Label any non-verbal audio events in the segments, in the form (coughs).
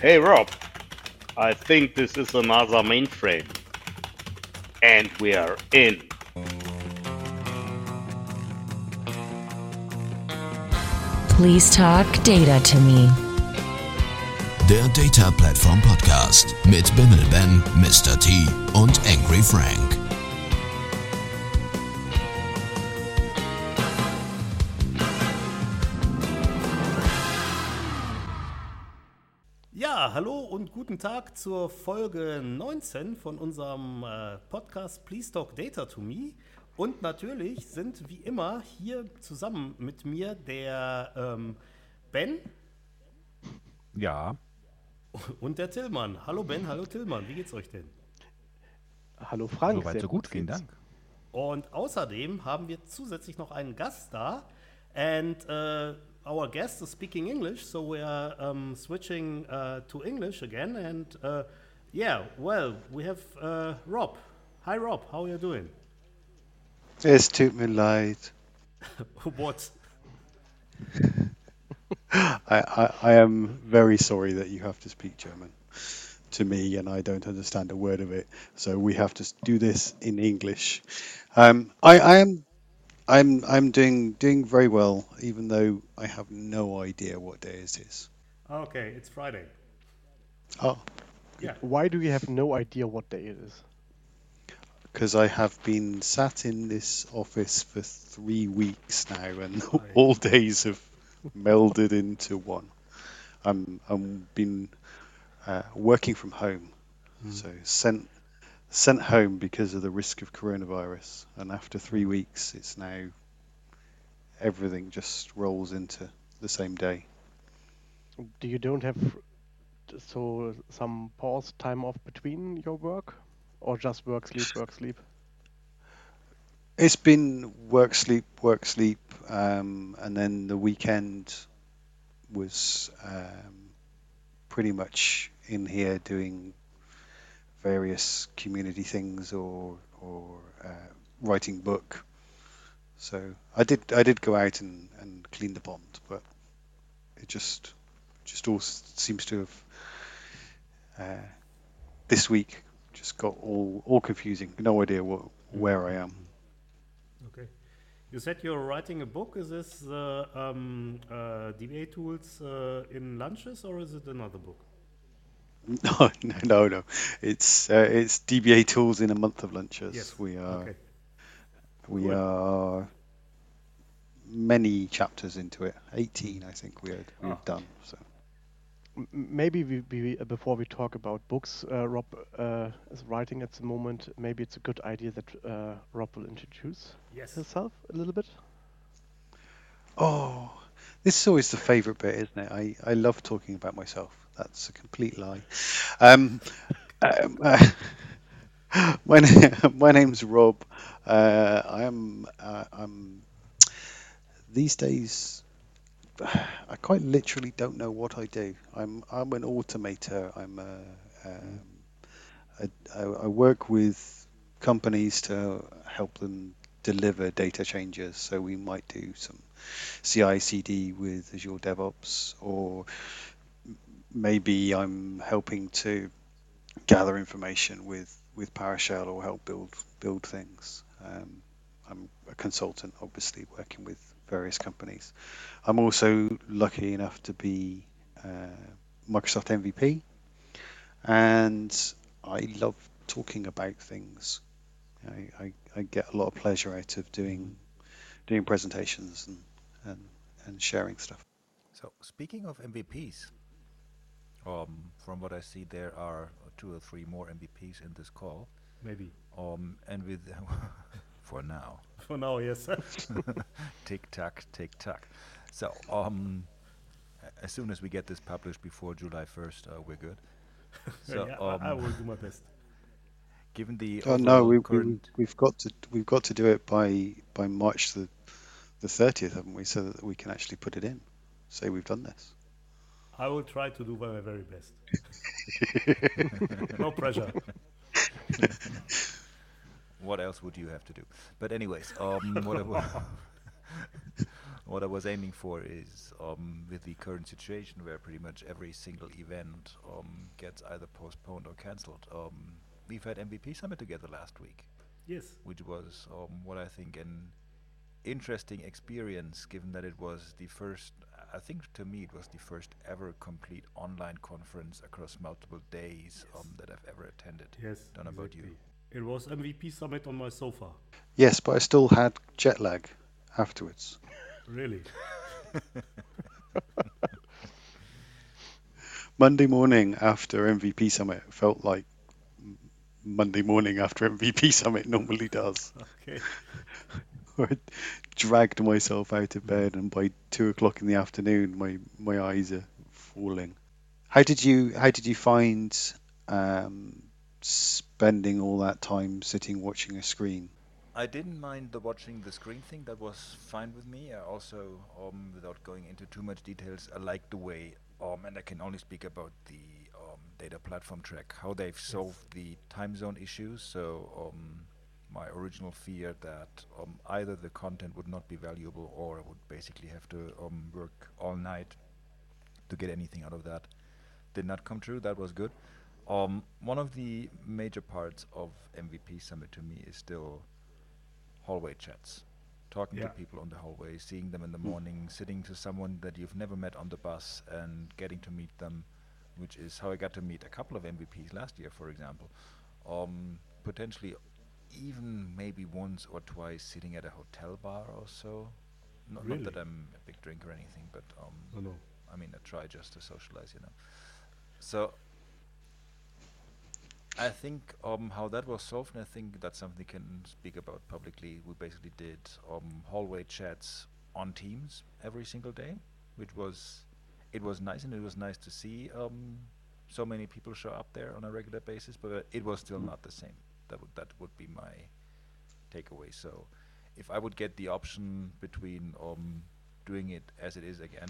Hey Rob, I think this is another mainframe. And we are in. Please talk data to me. Der Data Platform Podcast mit Bimmel Ben, Mr. T und Angry Frank. Guten Tag zur Folge 19 von unserem äh, Podcast Please Talk Data to Me. Und natürlich sind wie immer hier zusammen mit mir der ähm, Ben Ja, und der Tillmann. Hallo Ben, hallo Tillmann, wie geht's euch denn? Hallo Frank. soweit so gut, vielen. Dank. Und außerdem haben wir zusätzlich noch einen Gast da. And uh, our guest is speaking English, so we are um, switching uh, to English again. And uh, yeah, well, we have uh, Rob. Hi, Rob. How are you doing? Es tut mir leid. (laughs) what? (laughs) I, I, I am very sorry that you have to speak German to me and I don't understand a word of it. So we have to do this in English. Um, I, I am I'm I'm doing doing very well, even though I have no idea what day it is. Okay, it's Friday. Oh, Yeah. Why do you have no idea what day it is? because I have been sat in this office for three weeks now, and (laughs) all days have melded into one. I'm I'm been uh, working from home, so sent sent home because of the risk of coronavirus, and after three weeks, it's now everything just rolls into the same day. Do you don't have so some pause time off between your work, or just work sleep work sleep? It's been work, sleep, work, sleep, um, and then the weekend was um, pretty much in here doing various community things or or uh, writing book. So I did I did go out and, and clean the pond, but it just just all seems to have uh, this week just got all all confusing. No idea what where I am. Okay. You said you're writing a book. Is this the um, uh, DBA tools uh, in lunches, or is it another book? (laughs) No, no, no, no. It's uh, it's DBA tools in a month of lunches. Yes. We are Okay. we Cool. are many chapters into it. 18, I think we had, we've Ah. done. So Maybe we, we uh, before we talk about books, uh, Rob uh, is writing at the moment. Maybe it's a good idea that uh, Rob will introduce Yes. himself a little bit. oh, this is always the favourite bit, isn't it? I I love talking about myself. That's a complete lie. Um, um, (laughs) uh, my na- (laughs) my name's Rob. Uh, I am uh, I'm these days. (sighs) I quite literally don't know what I do. I'm I'm an automator. I'm a, um, I, I I work with companies to help them deliver data changes. So we might do some CI/CD with Azure DevOps, or maybe I'm helping to gather information with with PowerShell or help build build things. Um, I'm a consultant, obviously working with various companies. I'm also lucky enough to be uh, Microsoft MVP, and I love talking about things. I, I, I get a lot of pleasure out of doing doing presentations and, and, and sharing stuff. So, speaking of MVPs, um, from what I see, there are two or three more MVPs in this call. Maybe. Um, and with (laughs) for now, (laughs) For now, yes. (laughs) tick tock, tick tock. So, um, as soon as we get this published before July 1st, uh, we're good. So, yeah, I, I um, will do my best. given the Oh no, we, we, we've got to we've got to do it by by March the the thirtieth, haven't we? So that we can actually put it in. Say we've done this. I will try to do my very best. (laughs) no pressure. what else would you have to do? But anyways, um, what, I wa- (laughs) what I was aiming for is um, with the current situation where pretty much every single event um, gets either postponed or cancelled. Um, we've had MVP Summit together last week, Yes. which was um, what I think an interesting experience, given that it was the first. I think to me it was the first ever complete online conference across multiple days um, that I've ever attended. Yes. Don't know about you. It was MVP Summit on my sofa. Yes, but I still had jet lag afterwards. (laughs) Really? (laughs) Monday morning after MVP Summit felt like Monday morning after MVP Summit normally does. (laughs) Okay. I (laughs) dragged myself out of bed, and by two o'clock in the afternoon, my, my eyes are falling. How did you How did you find um, spending all that time sitting watching a screen? I didn't mind the watching the screen thing. That was fine with me. I also, um, without going into too much details, I like the way, um, and I can only speak about the um, data platform track, how they've solved the time zone issues. So um, my original fear that um, either the content would not be valuable or I would basically have to um, work all night to get anything out of that did not come true. That was good. Um, one of the major parts of MVP Summit to me is still hallway chats. Talking Yeah. to people on the hallway, seeing them in the morning, sitting to someone that you've never met on the bus and getting to meet them, which is how I got to meet a couple of MVPs last year, for example. Um, potentially even maybe once or twice sitting at a hotel bar or so. Not, not that I'm a big drinker or anything, but um, No, no. I mean, I try just to socialize, you know. So I think um, how that was solved, and I think that's something we can speak about publicly. We basically did um, hallway chats on Teams every single day, which was it was nice, and it was nice to see um, so many people show up there on a regular basis. But it was still not the same. That would that would be my takeaway. So if I would get the option between um, doing it as it is again,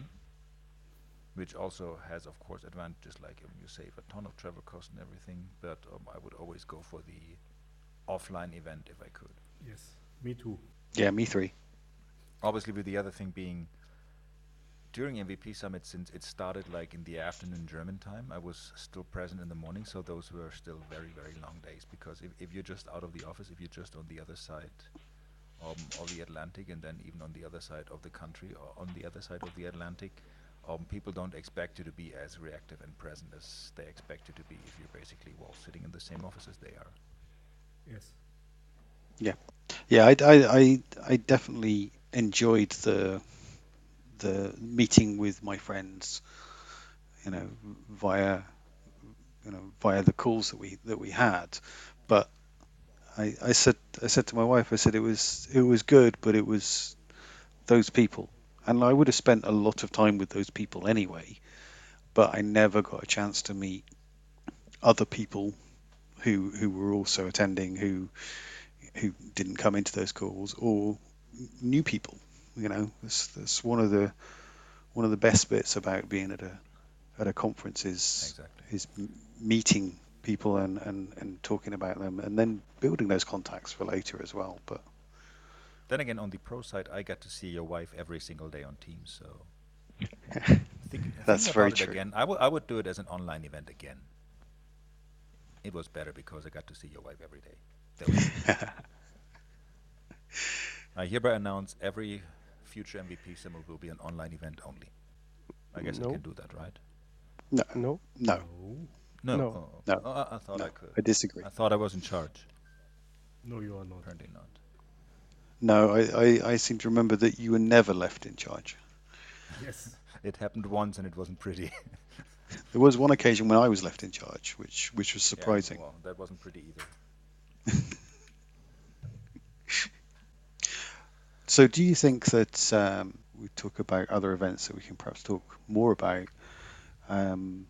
which also has, of course, advantages like um, you save a ton of travel costs and everything. But um, I would always go for the offline event if I could. Yes. Me too. Yeah, me three. Obviously, with the other thing being during MVP Summit, since it started like in the afternoon German time, I was still present in the morning, so those were still very, very long days. Because if, if you're just out of the office, if you're just on the other side um, of the Atlantic, and then even on the other side of the country, or on the other side of the Atlantic, um, people don't expect you to be as reactive and present as they expect you to be if you're basically well sitting in the same office as they are. Yes. Yeah, yeah. I, I, I, I definitely enjoyed the the meeting with my friends. You know, via you know via the calls that we that we had, but I, I said I said to my wife I said it was it was good, but it was those people, and I would have spent a lot of time with those people anyway, but I never got a chance to meet other people who who were also attending who who didn't come into those calls or new people. You know, that's, that's one of the one of the best bits about being at a at a conference is Exactly. is meeting people and, and, and talking about them and then building those contacts for later as well. But Then again, on the pro side, I got to see your wife every single day on Teams, so (laughs) think, That's think very true. Again, I would I would do it as an online event again. It was better because I got to see your wife every day. (laughs) I hereby announce every future MVP summit will be an online event only. I guess I can do that, right? no, No. no, No, No. Oh, oh. No. oh, I, I thought no, I could. I disagree. I thought I was in charge. No, you are not. Apparently not. No, I, I, I seem to remember that you were never left in charge. Yes. (laughs) It happened once and it wasn't pretty. (laughs) There was one occasion when I was left in charge, which which was Yeah, surprising. well, that wasn't pretty either. (laughs) So, do you think that um, we talk about other events that we can perhaps talk more about? Um,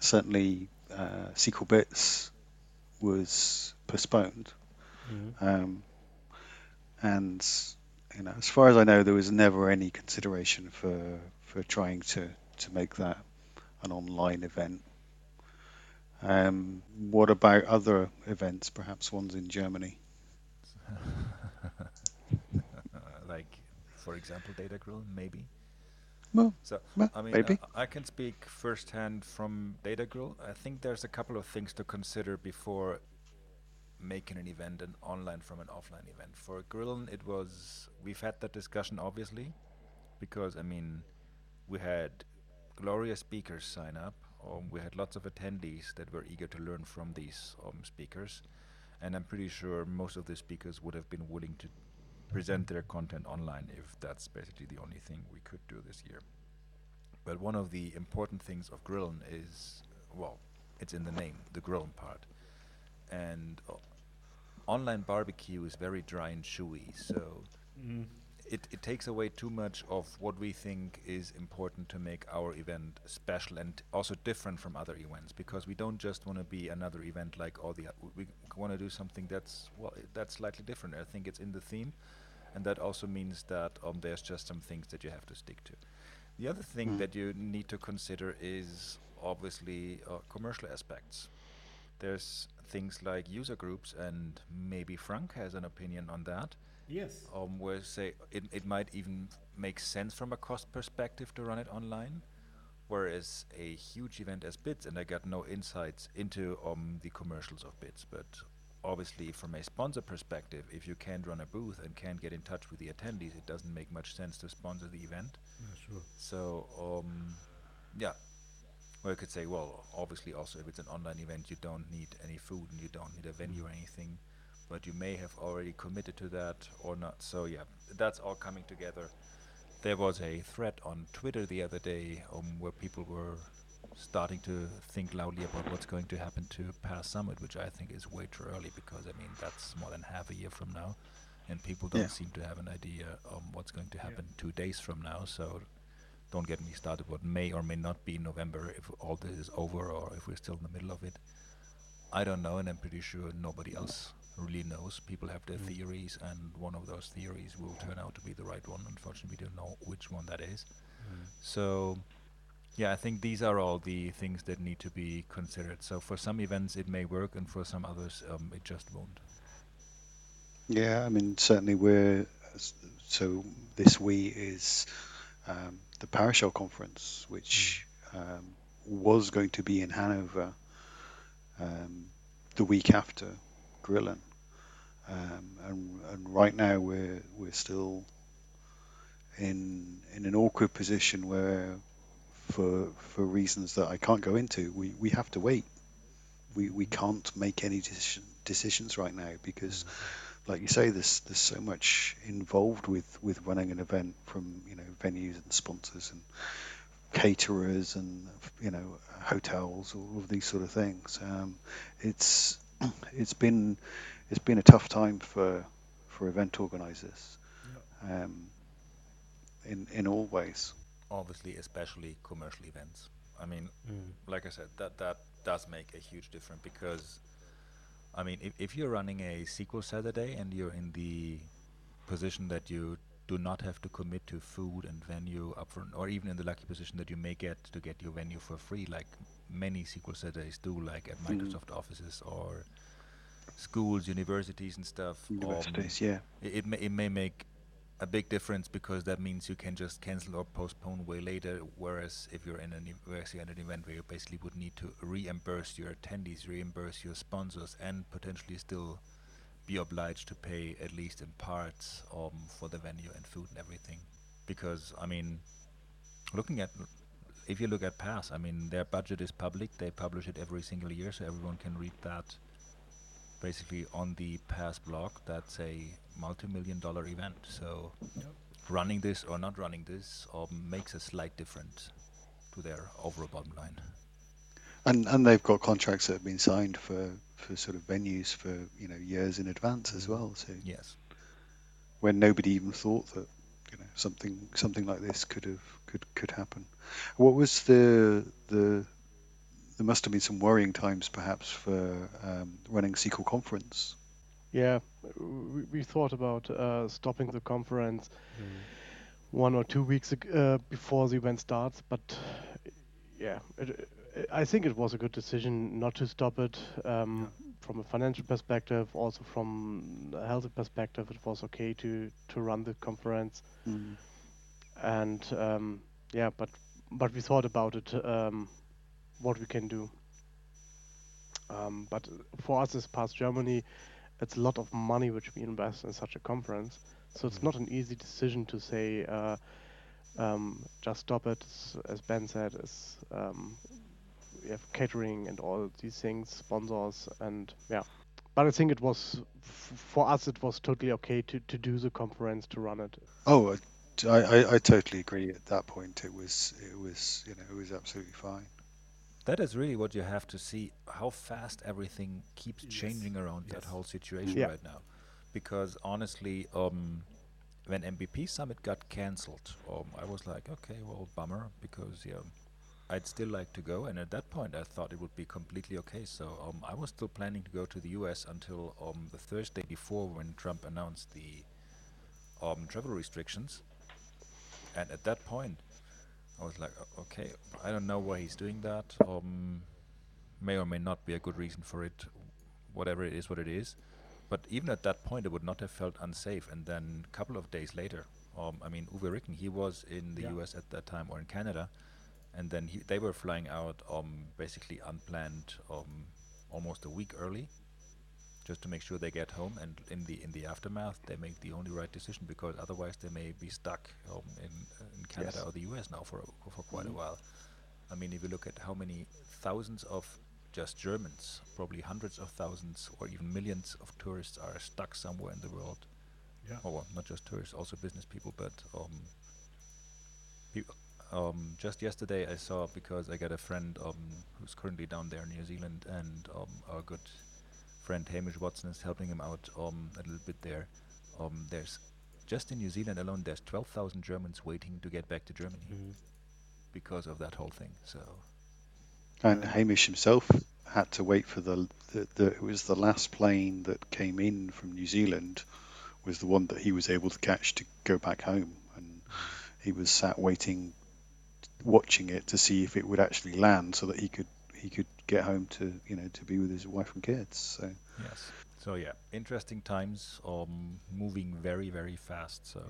certainly, uh, SQL Bits was postponed, um, and you know, as far as I know, there was never any consideration for for trying to to make that an online event. Um, what about other events, perhaps ones in Germany? (laughs) for example, Data Grill, maybe. Well, So, well, I mean, maybe. uh, I can speak firsthand from Data Grill. I think there's a couple of things to consider before making an event an online from an offline event. For Grillen, it was we've had that discussion obviously, because I mean, we had glorious speakers sign up. Um, we had lots of attendees that were eager to learn from these um, speakers, and I'm pretty sure most of the speakers would have been willing to present their content online if that's basically the only thing we could do this year. But one of the important things of Grillen is, well, it's in the name, the Grillen part. And uh, online barbecue is very dry and chewy, so it, it takes away too much of what we think is important to make our event special and also different from other events because we don't just want to be another event like all the we want to do something that's well that's slightly different i think it's in the theme and that also means that um, there's just some things that you have to stick to. The other thing that you need to consider is obviously uh, commercial aspects. There's things like user groups and maybe frank has an opinion on that. Yes. um, where say it, it might even make sense from a cost perspective to run it online, whereas a huge event as Bits, and I got no insights into um, the commercials of Bits, but obviously from a sponsor perspective, if you can't run a booth and can't get in touch with the attendees, it doesn't make much sense to sponsor the event. sure. So, um, yeah. Well, you could say, well, obviously, also if it's an online event, you don't need any food and you don't need a venue or anything, but you may have already committed to that or not. So, yeah, that's all coming together. There was a thread on Twitter the other day um, where people were starting to think loudly about what's going to happen to PASS Summit, which I think is way too early because, I mean, that's more than half a year from now, and people don't Yeah. seem to have an idea um, what's going to happen two days from now. So, don't get me started what may or may not be November if all this is over or if we're still in the middle of it. I don't know, and I'm pretty sure nobody else really knows. People have their theories, and one of those theories will turn out to be the right one. Unfortunately, we don't know which one that is. So, yeah, I think these are all the things that need to be considered. So, for some events, it may work, and for some others, um, it just won't. Yeah, I mean, certainly we're so this we is um, the PowerShell conference, which um, was going to be in Hanover um, the week after Grillen, um, and, and right now we're we're still in in an awkward position where, for for reasons that I can't go into, we, we have to wait. We we can't make any decision, decisions right now because like you say, there's there's so much involved with with running an event from you know venues and sponsors and caterers and you know hotels, all of these sort of things. Um, it's (clears throat) it's been it's been a tough time for for event organisers um, in in all ways. Obviously especially commercial events. I mean like i said that that does make a huge difference because i mean if, if you're running a SQL Saturday and you're in the position that you do not have to commit to food and venue upfront or even in the lucky position that you may get to get your venue for free like many SQL Saturdays do like at microsoft offices or schools universities and stuff um, Universities, yeah. it, it may it may make a big difference because that means you can just cancel or postpone way later. Whereas if you're in an e- you're at an event where you basically would need to reimburse your attendees, reimburse your sponsors, and potentially still be obliged to pay at least in parts um, for the venue and food and everything. Because I mean, looking at if you look at Pass, I mean their budget is public. They publish it every single year, so everyone can read that basically on the Pass blog. That's a multi-million dollar event. So running this or not running this um, makes a slight difference to their overall bottom line. And and they've got contracts that have been signed for, for sort of venues for you know years in advance as well. So Yes. when nobody even thought that you know something something like this could have could could happen. What was the the there must have been some worrying times perhaps for um, running SQL conference. Yeah, we, we thought about uh, stopping the conference one or two weeks uh, before the event starts, but yeah, it, I think it was a good decision not to stop it. Um, from a financial perspective, also from a healthy perspective, it was okay to to run the conference. Mm. And um, yeah, but but we thought about it, um, what we can do. Um, but for us as PASS Germany, it's a lot of money which we invest in such a conference. So it's not an easy decision to say uh, um, just stop it. As Ben said, as um, we have catering and all these things, sponsors, and yeah. But I think it was f- for us. It was totally okay to, to do the conference to run it. Oh, I, I, I totally agree. At that point, it was it was you know it was absolutely fine. That is really what you have to see how fast everything keeps changing around that whole situation Yeah. right now. Because honestly, um, when MVP Summit got cancelled, um, I was like, okay, well, bummer, because yeah, I'd still like to go. And at that point, I thought it would be completely okay. So um, I was still planning to go to the US until um, the Thursday before when Trump announced the um, travel restrictions. And at that point, I was like, okay, I don't know why he's doing that. Um, may or may not be a good reason for it. Whatever it is, what it is. But even at that point, it would not have felt unsafe. And then a couple of days later, um, I mean, Uwe Ricken, he was in the Yeah. U.S. at that time or in Canada, and then he, they were flying out um, basically unplanned, um, almost a week early, just to make sure they get home. And in the in the aftermath, they make the only right decision because otherwise they may be stuck um, in in Canada Yes. or the U.S. now for a, for quite a while. I mean, if you look at how many thousands of just Germans, probably hundreds of thousands or even millions of tourists are stuck somewhere in the world. Yeah. Oh, well, not just tourists, also business people, but um, um, just yesterday I saw because I got a friend um, who's currently down there in New Zealand, and um, our good friend Hamish Watson is helping him out um, a little bit there. Um, there's just in New Zealand alone, there's 12,000 Germans waiting to get back to Germany because of that whole thing. So And Hamish himself had to wait for the, the, the it was the last plane that came in from New Zealand was the one that he was able to catch to go back home, and he was sat waiting, watching it to see if it would actually land, so that he could he could get home to you know to be with his wife and kids. So Yes. So yeah, interesting times. Um, moving very very fast. So,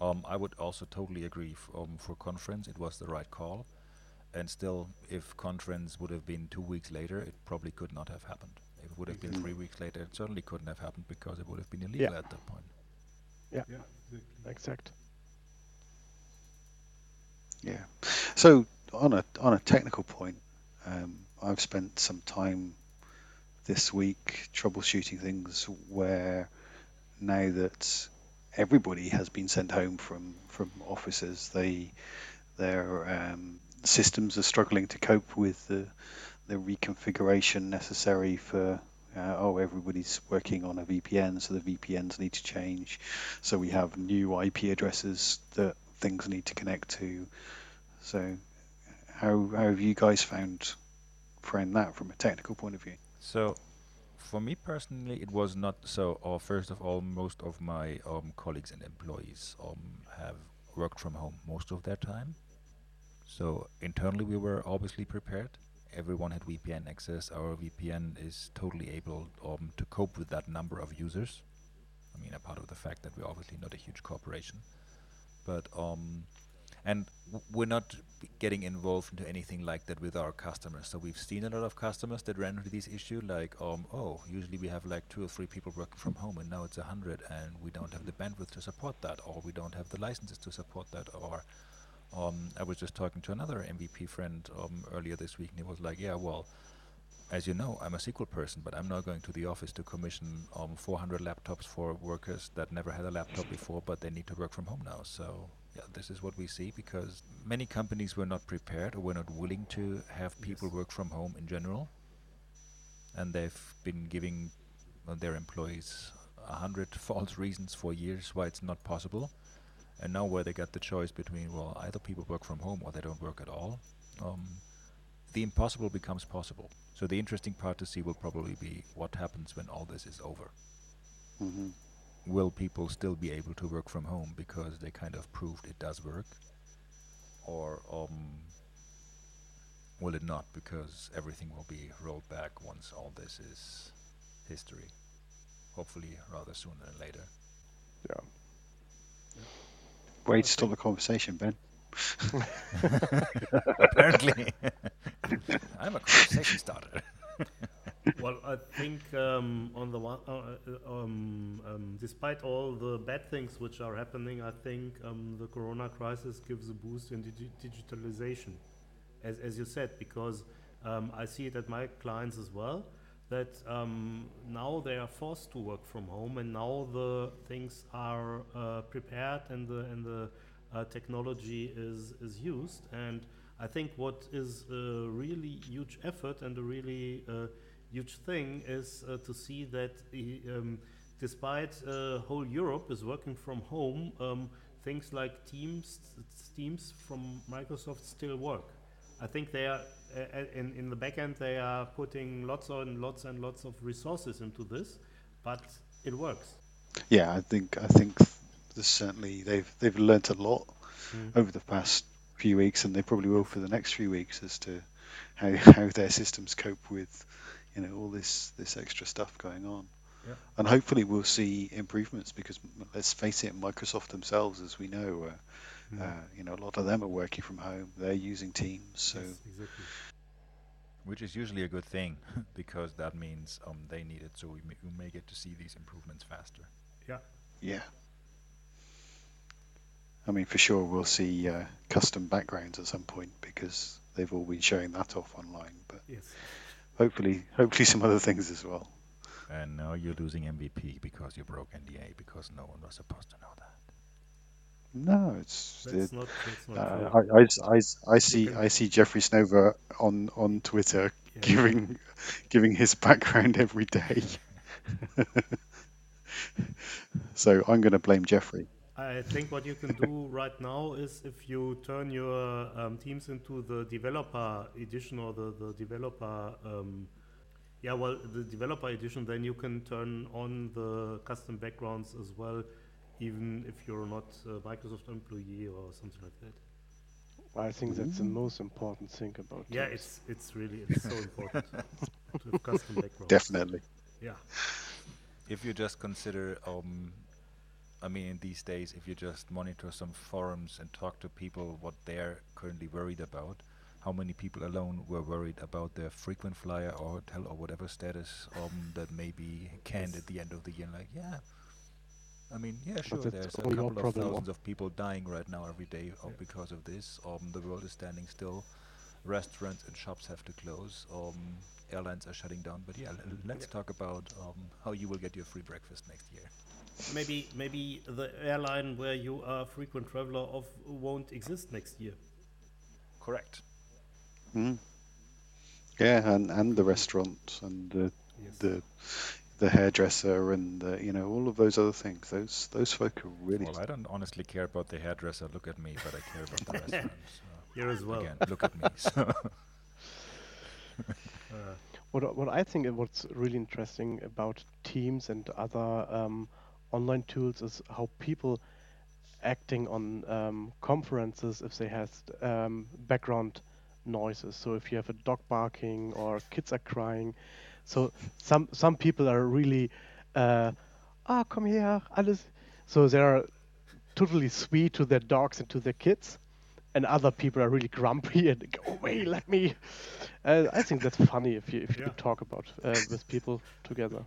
um, I would also totally agree. F- um, for conference, it was the right call. And still, if conference would have been two weeks later, it probably could not have happened. If it would have been three weeks later, it certainly couldn't have happened because it would have been illegal Yeah. at that point. Yeah, Yeah, exactly. exact. Yeah. So on a on a technical point, um, I've spent some time this week troubleshooting things where now that everybody has been sent home from from offices, they their um, systems are struggling to cope with the the reconfiguration necessary for. Uh, oh, everybody's working on a VPN, so the VPNs need to change. So we have new IP addresses that things need to connect to. So, how, how have you guys found found that from a technical point of view? So, for me personally, it was not so. Or first of all, most of my um, colleagues and employees um, have worked from home most of their time. So internally, we were obviously prepared. Everyone had VPN access. Our VPN is totally able um, to cope with that number of users. I mean, apart of the fact that we're obviously not a huge corporation, but um, and we're not getting involved into anything like that with our customers. So we've seen a lot of customers that ran into this issue, like, um, oh, usually we have like two or three people working from home, and now it's a hundred, and we don't have the bandwidth to support that, or we don't have the licenses to support that, or um, I was just talking to another MVP friend um, earlier this week, and he was like, yeah, well. As you know, I'm a SQL person, but I'm now going to the office to commission um, 400 laptops for workers that never had a laptop before, but they need to work from home now. So, yeah, this is what we see because many companies were not prepared or were not willing to have people work from home in general. And they've been giving uh, their employees a hundred (laughs) false reasons for years why it's not possible. And now, where they got the choice between, well, either people work from home or they don't work at all, um, the impossible becomes possible. So the interesting part to see will probably be what happens when all this is over. hmm Will people still be able to work from home because they kind of proved it does work? Or um, will it not? Because everything will be rolled back once all this is history. Hopefully, rather sooner than later. Yeah. Way to stop the conversation, Ben. (laughs) Apparently, (laughs) I'm a conversation starter. (laughs) well, I think um, on the one, uh, uh, um, um, despite all the bad things which are happening, I think um, the Corona crisis gives a boost in digi- digitalization, as as you said, because um, I see it at my clients as well. That um, now they are forced to work from home, and now the things are uh, prepared, and the and the uh, technology is is used. And I think what is a really huge effort and a really uh, huge thing is uh, to see that um, despite uh, whole Europe is working from home, um, things like Teams, Teams from Microsoft still work. I think they are uh, in in the backend they are putting lots and lots and lots of resources into this, but it works. Yeah, I think I think there's certainly they've they've learnt a lot Mm. over the past few weeks, and they probably will for the next few weeks as to how how their systems cope with you know all this this extra stuff going on. Yeah. And hopefully we'll see improvements because let's face it, Microsoft themselves, as we know, uh, Mm. uh, you know, a lot of them are working from home. They're using Teams, so Yes, exactly. Which is usually a good thing, (laughs) because that means um, they need it, so we may, we may get to see these improvements faster. Yeah. yeah. I mean, for sure, we'll see uh, custom backgrounds at some point because they've all been showing that off online. But Yes. Hopefully, hopefully some other things as well. And now you're losing MVP because you broke NDA because no one was supposed to know that. No, it's That's the, not. That's not uh. I, I, I, I see I see Jeffrey Snover on on Twitter Yeah. giving giving his background every day. (laughs) (laughs) so I'm going to blame Jeffrey. I think what you can do (laughs) right now is if you turn your um, teams into the developer edition or the, the developer, um, yeah, well, the developer edition, then you can turn on the custom backgrounds as well, even if you're not a Microsoft employee or something like that. I think that's the most important thing about Yeah, Teams. it's it's really it's so important (laughs) to have custom backgrounds. Definitely. Yeah. If you just consider, um, I mean, in these days, if you just monitor some forums and talk to people what they're currently worried about, how many people alone were worried about their frequent flyer or hotel or whatever status um, that may be canned at the end of the year? Like, yeah. I mean, yeah, sure. There's a couple of thousands of people dying right now every day uh, Yeah. because of this. Um, the world is standing still. Restaurants and shops have to close. Um, airlines are shutting down. But yeah, l- let's talk about um, how you will get your free breakfast next year. Maybe maybe the airline where you are a frequent traveler of won't exist next year. Correct. Mm. Yeah, and, and the restaurant and the Yes. the the hairdresser and the, you know all of those other things. Those those folk are really Well, I don't honestly care about the hairdresser. Look at me, but I care about the (laughs) restaurants. So Here as well. again, look at me. So (laughs) Uh, What what I think what's really interesting about Teams and other um, online tools is how people acting on um, conferences if they have um, background noises. So if you have a dog barking or kids are crying, so some some people are really, uh, ah, come here, alles. So they are totally sweet to their dogs and to their kids, and other people are really grumpy (laughs) and go away, let me. Uh, I think that's funny if you if you Yeah. could talk about uh, with people together.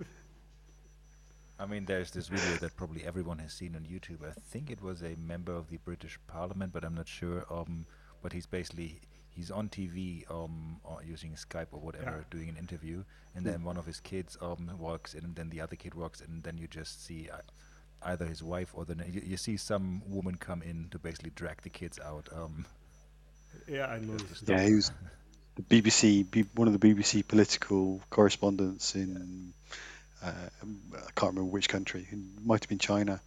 I mean, there's this video that probably everyone has seen on YouTube. I think it was a member of the British Parliament, but I'm not sure. Um, but he's basically he's on TV um, or using Skype or whatever, doing an interview, and then one of his kids um, walks in, and then the other kid walks in, and then you just see uh, either his wife or the you, you see some woman come in to basically drag the kids out. Um, yeah, I know. this. yeah. He was the BBC, B, one of the BBC political correspondents in uh, I can't remember which country. It might have been China.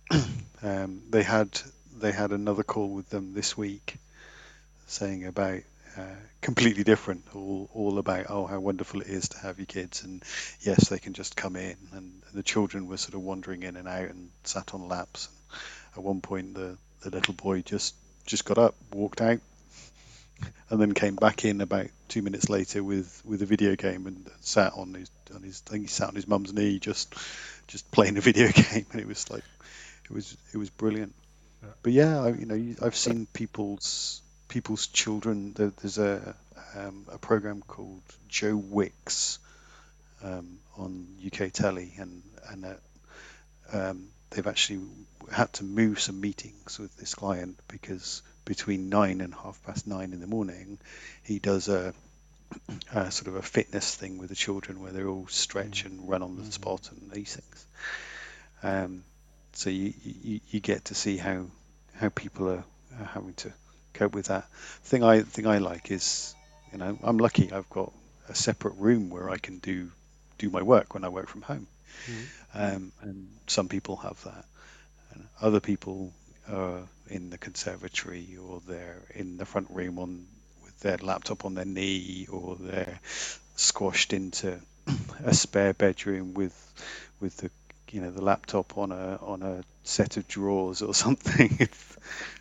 (clears throat) um, they had they had another call with them this week, saying about uh, completely different, all all about oh how wonderful it is to have your kids, and yes they can just come in, and the children were sort of wandering in and out and sat on laps. At one point, the the little boy just just got up, walked out. And then came back in about two minutes later with, with a video game and sat on his on his I think he sat on his mum's knee just just playing a video (laughs) game and it was like it was it was brilliant. Yeah. But yeah, I, you know I've seen people's people's children. There, there's a um, a program called Joe Wicks um, on UK telly, and and uh, um, they've actually had to move some meetings with this client because between nine and half past nine in the morning, he does a, (clears throat) a sort of a fitness thing with the children where they all stretch and run on the spot and these things. Um, so you, you you get to see how how people are, are having to cope with that. Thing I thing I like is you know I'm lucky I've got a separate room where I can do do my work when I work from home. Um, and some people have that. And other people are in the conservatory or they're in the front room on with their laptop on their knee or they're squashed into (clears throat) a spare bedroom with with the you know the laptop on a on a set of drawers or (laughs) something.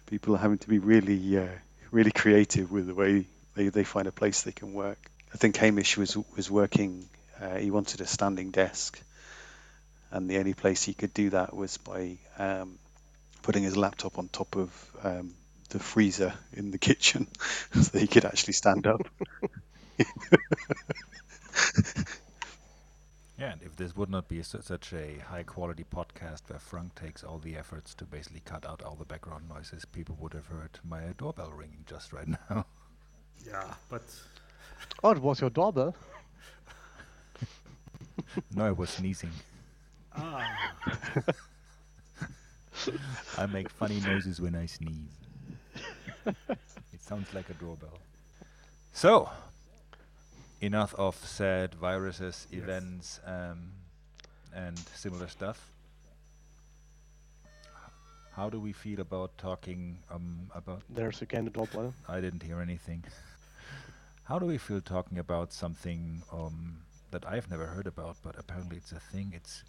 People are having to be really uh, really creative with the way they, they find a place they can work. I think Hamish was was working. Uh, he wanted a standing desk, and the only place he could do that was by um, putting his laptop on top of um, the freezer in the kitchen, (laughs) so he could actually stand up. (laughs) Yeah, and if this would not be su- such a high quality podcast where Frank takes all the efforts to basically cut out all the background noises, people would have heard my doorbell ringing just right (laughs) now. Yeah, but Oh, it was your doorbell. no, I was sneezing. ah, I make funny noises when I sneeze. it sounds like a doorbell. So, enough of sad viruses, Yes. events, um, and similar stuff. How do we feel about talking um, about There's again the doorbell. I didn't hear anything. How do we feel talking about something um, that I've never heard about, but apparently it's a thing? It's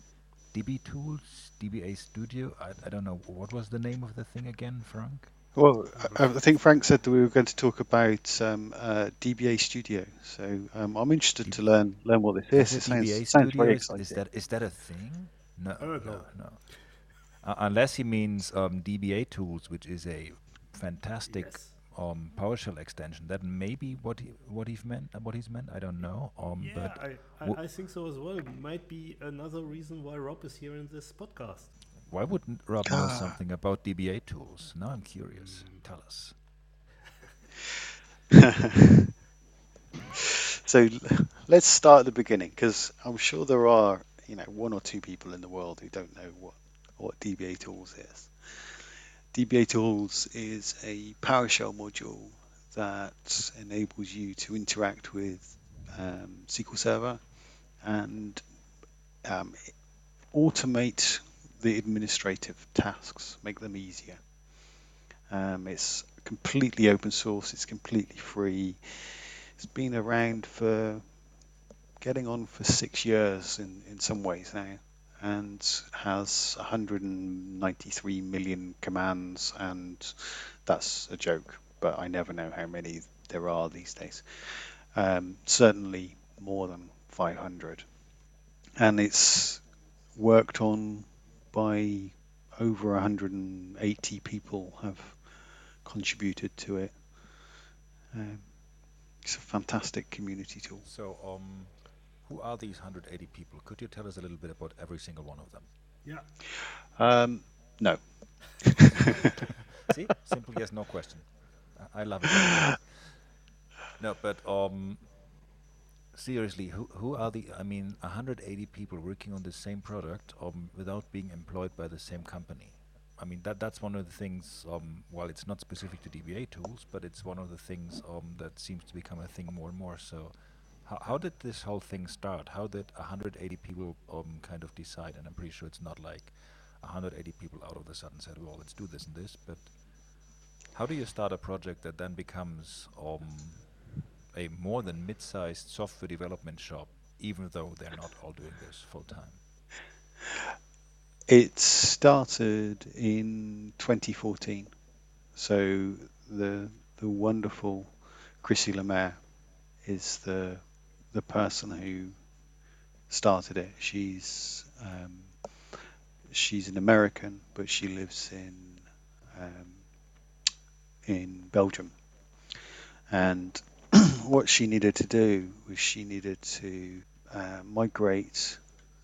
DB Tools, DBA Studio. I, I don't know what was the name of the thing again, Frank. Well, I, I think Frank said that we were going to talk about um, uh, DBA Studio, so um, I'm interested to learn learn what this is. It sounds, DBA sounds very Studios? exciting. Is that is that a thing? No, Uh, no, no. no. Uh, unless he means um, DBA Tools, which is a fantastic Yes. Um, PowerShell extension. That may be what he what he's meant. uh, What he's meant. I don't know. Um, yeah, but I, I, I think so as well. Might be another reason why Rob is here in this podcast. Why wouldn't Rob know Ah. something about DBA tools? Now I'm curious. Tell us. (laughs) so let's start at the beginning because I'm sure there are you know one or two people in the world who don't know what what DBA Tools is. DBA Tools is a PowerShell module that enables you to interact with um, SQL Server and um, automate the administrative tasks, make them easier. Um, it's completely open source. It's completely free. It's been around for getting on for six years in, in some ways now and has 193 million commands and that's a joke but I never know how many there are these days. Um, certainly more than 500 and it's worked on by over 180 people have contributed to it. Um, it's a fantastic community tool. So, um, who are these 180 people? Could you tell us a little bit about every single one of them? Yeah. um, no (laughs) See, simple yes, no question. I- I love it. no, but um, seriously, who who are the? I mean, 180 people working on the same product um, without being employed by the same company. I mean, that that's one of the things. Um, while it's not specific to DBA tools, but it's one of the things um, that seems to become a thing more and more. So, how, how did this whole thing start? How did 180 people um, kind of decide? And I'm pretty sure it's not like 180 people out of the sudden said, "Well, let's do this and this." But how do you start a project that then becomes um, a more than mid-sized software development shop, even though they're not all doing this full time? It started in 2014. So the the wonderful Chrissy Lemaire is the the person who started it. She's um, she's an American, but she lives in um, in Belgium. And (clears throat) what she needed to do was she needed to uh, migrate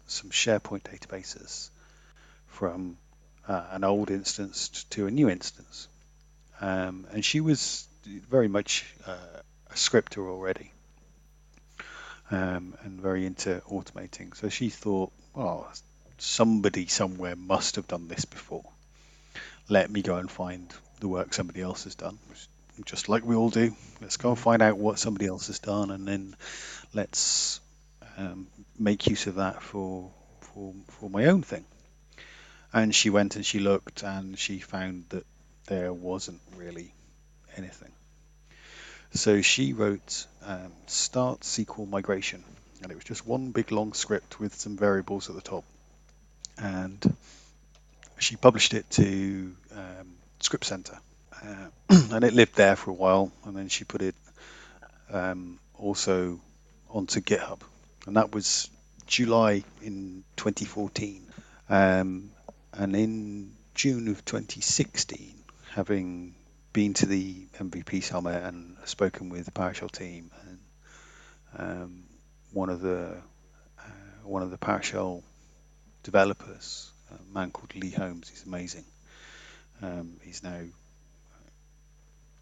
some SharePoint databases from uh, an old instance to a new instance. Um, and she was very much uh, a scripter already um, and very into automating. So she thought, well, somebody somewhere must have done this before. Let me go and find the work somebody else has done, just like we all do. Let's go and find out what somebody else has done, and then let's um, make use of that for for for my own thing. And she went and she looked, and she found that there wasn't really anything. So she wrote um, start SQL migration, and it was just one big long script with some variables at the top. And she published it to um, Script Center, uh, (clears throat) and it lived there for a while. And then she put it um, also onto GitHub, and that was July in 2014. Um, and in June of 2016, having been to the MVP summit and spoken with the PowerShell team um, one of the uh, one of the PowerShell developers, a man called Lee Holmes. He's amazing. Um, he's now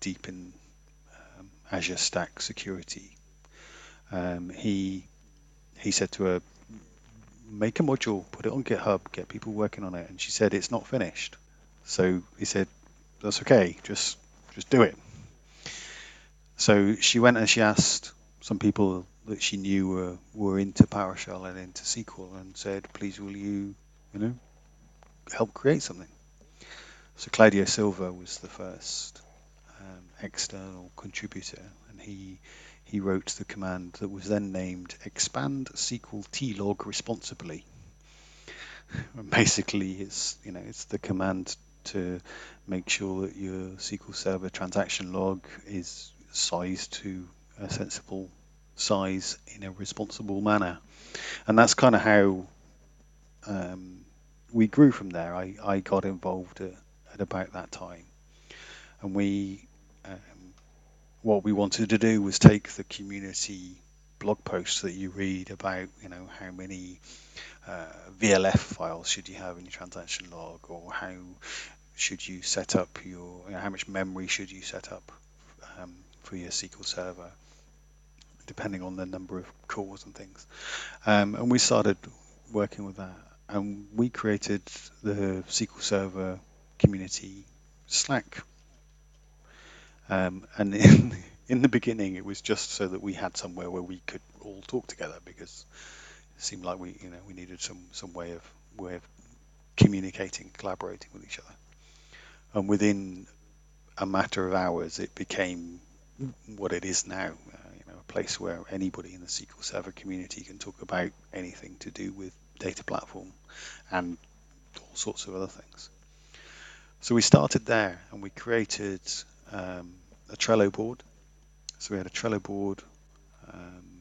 deep in um, Azure Stack security. Um, he he said to her, "Make a module, put it on GitHub, get people working on it." And she said, "It's not finished." So he said, "That's okay. Just just do it." So she went and she asked some people that she knew were, were into PowerShell and into SQL and said, please will you, you know, help create something. So Claudio Silva was the first um, external contributor and he he wrote the command that was then named expand SQL tlog responsibly. and (laughs) basically it's you know it's the command to make sure that your SQL Server transaction log is sized to a sensible size in a responsible manner. And that's kind of how um, we grew from there. I, I got involved at, at about that time. And we, um, what we wanted to do was take the community blog posts that you read about, you know, how many uh, VLF files should you have in your transaction log, or how should you set up your, you know, how much memory should you set up um, for your SQL Server, depending on the number of cores and things. Um, and we started working with that, and we created the SQL Server community Slack. Um, and in (laughs) in the beginning, it was just so that we had somewhere where we could all talk together because it seemed like we you know we needed some some way of way of communicating, collaborating with each other. And within a matter of hours, it became what it is now. Place where anybody in the SQL Server community can talk about anything to do with data platform and all sorts of other things. So we started there and we created um, a Trello board. So we had a Trello board um,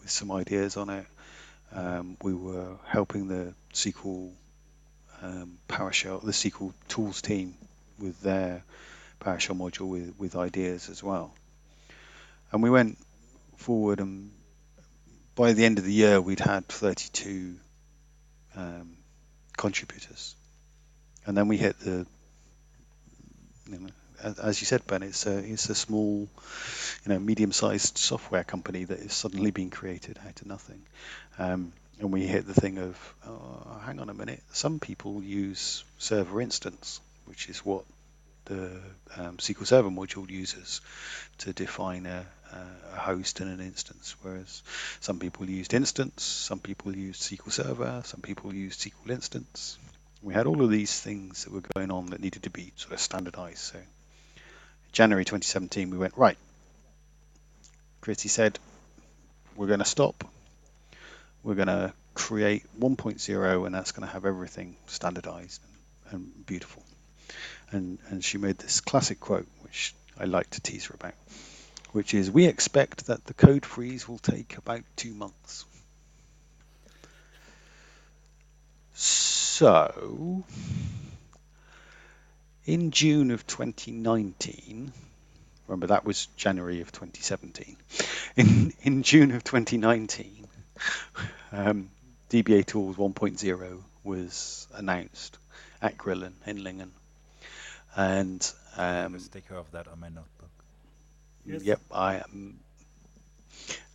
with some ideas on it. Um, we were helping the SQL um, PowerShell, the SQL tools team with their PowerShell module with, with ideas as well. And we went forward, and by the end of the year, we'd had 32 um, contributors. And then we hit the, you know, as you said, Ben, it's a it's a small, you know, medium-sized software company that is suddenly being created out of nothing. Um, and we hit the thing of, oh, hang on a minute, some people use server instance, which is what the um, SQL Server module uses to define a, a, host and an instance. Whereas some people used instance, some people used SQL Server, some people used SQL instance. We had all of these things that were going on that needed to be sort of standardized. So January 2017, we went, right. Chrissy said, we're going to stop. We're going to create 1.0 and that's going to have everything standardized and, and beautiful and, and she made this classic quote, which I like to tease her about, which is we expect that the code freeze will take about two months. So, in June of 2019, remember that was January of 2017. In in June of 2019, um, DBA Tools 1.0 was announced at Grillen in Lingen, and um, a sticker of that on my notebook. Yes. Yep, I um,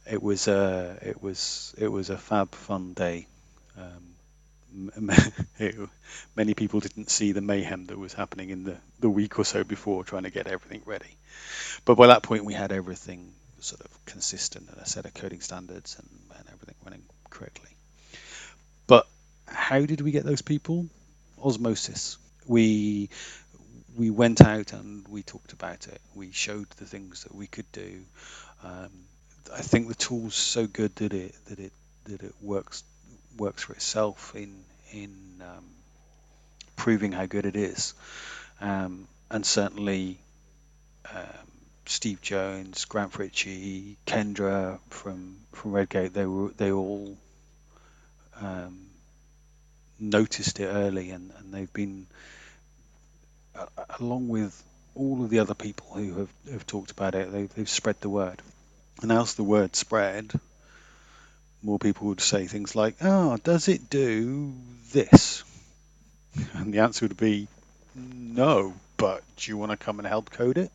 It was a it was it was a fab fun day. Um, m- m- (laughs) it- many people didn't see the mayhem that was happening in the, the week or so before trying to get everything ready. But by that point, we had everything sort of consistent and a set of coding standards and, and everything running correctly. But how did we get those people? Osmosis. We we went out and we talked about it. We showed the things that we could do. Um, I think the tool's so good that it that it that it works works for itself in in um, proving how good it is. Um, and certainly um, Steve Jones, Grant Fritchey, Kendra from from Redgate, they were they all um, noticed it early, and, and they've been along with all of the other people who have, have talked about it, they, they've spread the word. And as the word spread, more people would say things like, "Oh, does it do this?" (laughs) And the answer would be, "No." But do you want to come and help code it,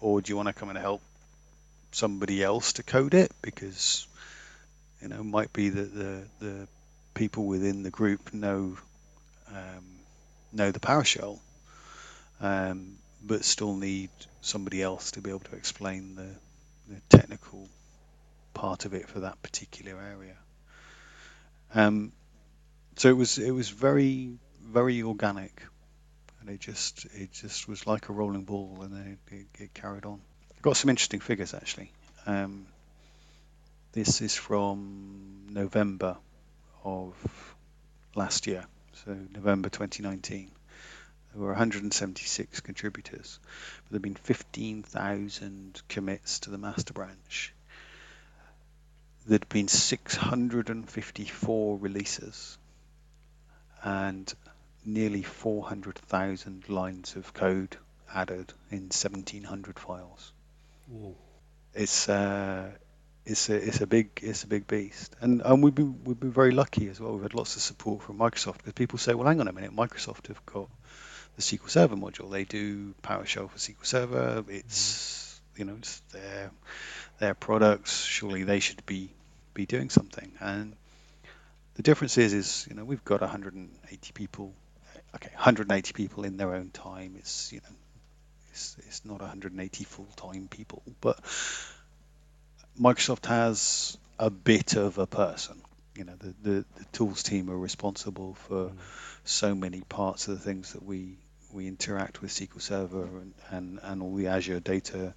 or do you want to come and help somebody else to code it? Because you know, it might be that the the people within the group know um, know the PowerShell, um, but still need somebody else to be able to explain the, the technical part of it for that particular area. Um, so it was it was very very organic, and it just it just was like a rolling ball, and then it, it, it carried on. Got some interesting figures actually. Um, this is from November of last year, so November 2019. There were 176 contributors. But there have been 15,000 commits to the master branch. There'd been 654 releases and nearly 400,000 lines of code added in 1,700 files. Whoa. It's uh, it's a it's a big it's a big beast, and and we've been we've been very lucky as well. We've had lots of support from Microsoft because people say, well, hang on a minute, Microsoft have got the SQL Server module. They do PowerShell for SQL Server. It's mm-hmm. you know it's their their products. Surely they should be be doing something. And the difference is is you know we've got 180 people. Okay, 180 people in their own time. It's you know it's it's not 180 full time people, but Microsoft has a bit of a person. You know, the, the, the tools team are responsible for mm-hmm. so many parts of the things that we we interact with SQL Server and, and, and all the Azure data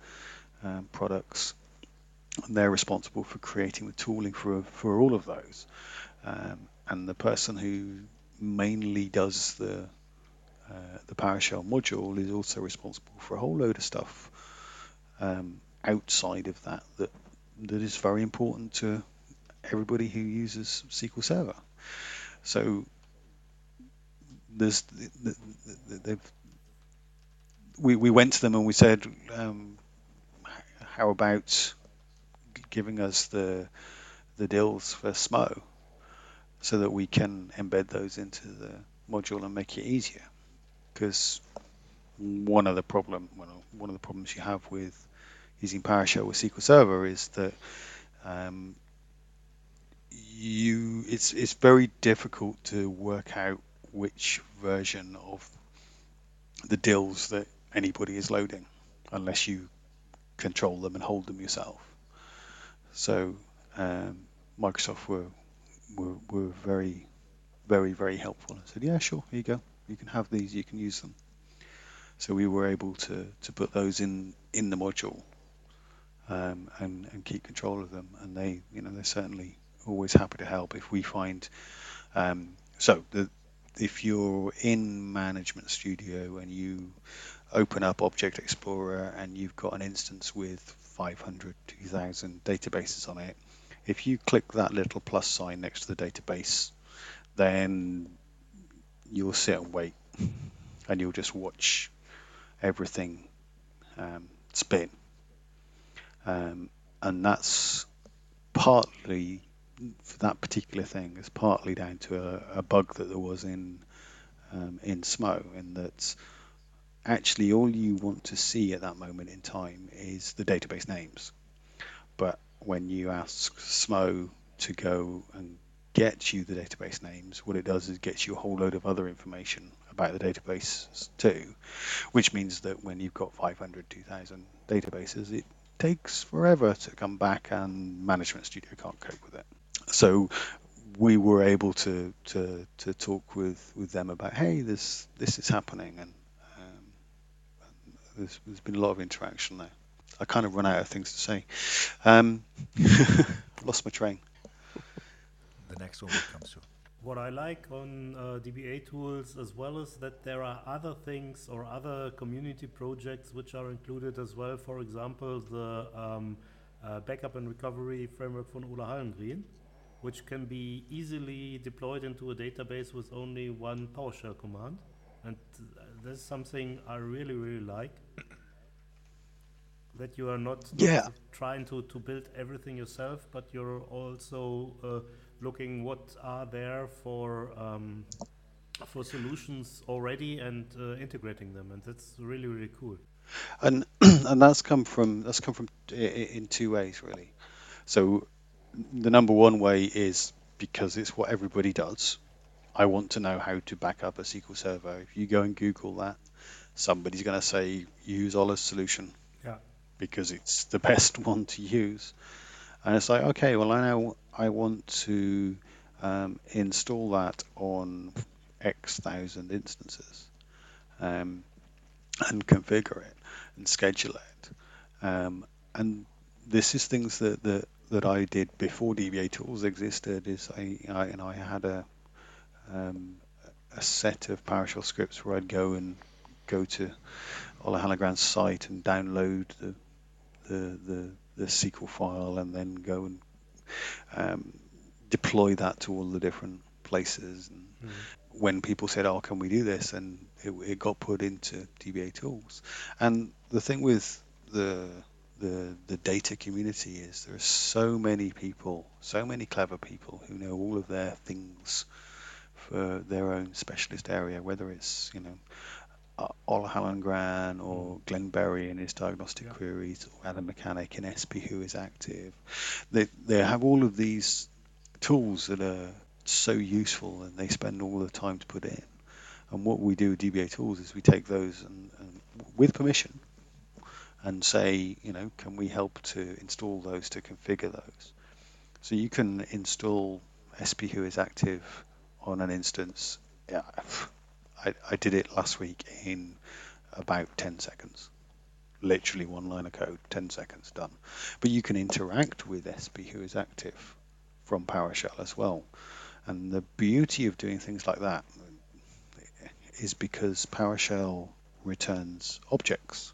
um, products. And they're responsible for creating the tooling for for all of those. Um, and the person who mainly does the uh, the PowerShell module is also responsible for a whole load of stuff um, outside of that that that is very important to everybody who uses SQL Server. So there's th- th- th- they've we we went to them and we said, um, how about giving us the the DLLs for SMO so that we can embed those into the module and make it easier? Because one of the problem one of the problems you have with using PowerShell with SQL Server is that um, you it's it's very difficult to work out which version of the DLLs that anybody is loading unless you control them and hold them yourself. So um, Microsoft were, were were very very very helpful and said, yeah, sure, here you go, you can have these, you can use them. So we were able to, to put those in in the module um, and and keep control of them. And they, you know, they're certainly always happy to help if we find. Um, so the if you're in Management Studio and you open up Object Explorer and you've got an instance with 500, 2,000 databases on it. If you click that little plus sign next to the database, then you'll sit and wait, (laughs) and you'll just watch everything um, spin. Um, and that's partly for that particular thing is partly down to a, a bug that there was in um, in SMO, in that actually all you want to see at that moment in time is the database names. But when you ask SMO to go and get you the database names, what it does is gets you a whole load of other information about the database too, which means that when you've got 500, 2,000 databases, it takes forever to come back and Management Studio can't cope with it. So we were able to, to, to talk with, with them about, hey, this, this is happening and there's, there's been a lot of interaction there. I kind of run out of things to say. Um, (laughs) lost my train. The next one will come soon. What I like on uh, DBA tools as well is that there are other things or other community projects which are included as well. For example, the um, uh, backup and recovery framework from Ola Hallengren, which can be easily deployed into a database with only one PowerShell command. And uh, this is something I really, really like that you are not, Yeah. trying to, to build everything yourself, but you're also uh, looking what are there for um, for solutions already and uh, integrating them, and that's really really cool. and (clears throat) and that's come from that's come from in two ways really. So the number one way is because it's what everybody does. I want to know how to back up a SQL Server. If you go and Google that, somebody's going to say use Ola's solution Yeah. because it's the (laughs) best one to use. And it's like, okay, well, I know I want to um, install that on X thousand instances um, and configure it and schedule it. Um, and this is things that, that, that I did before DBA tools existed. Is I, I and I had a um, a set of PowerShell scripts where I'd go and go to Ola Hallengren's site and download the the, the the SQL file and then go and um, deploy that to all the different places. And when people said, "Oh, can we do this?" and it, it got put into DBA tools. And the thing with the the the data community is there are so many people, so many clever people who know all of their things for their own specialist area, whether it's you know uh, Ola Hallengren or Glenn Berry in his diagnostic queries, or Adam Machanic in SP who is active. They they have all of these tools that are so useful and they spend all the time to put in. And what we do with DBA tools is we take those and, and with permission and say, you know, can we help to install those to configure those? So you can install SP who is active on an instance. Yeah, I, I did it last week in about 10 seconds. Literally one line of code, 10 seconds done. But you can interact with SP who is active from PowerShell as well. And the beauty of doing things like that is because PowerShell returns objects.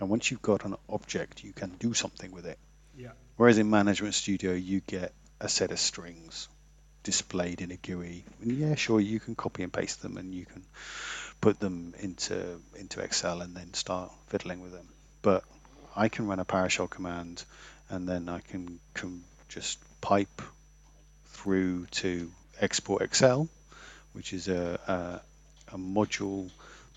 And once you've got an object, you can do something with it. Yeah. Whereas in Management Studio, you get a set of strings displayed in a GUI. And yeah, sure, you can copy and paste them and you can put them into into Excel and then start fiddling with them. But I can run a PowerShell command and then I can, can just pipe through to export Excel, which is a, a, a module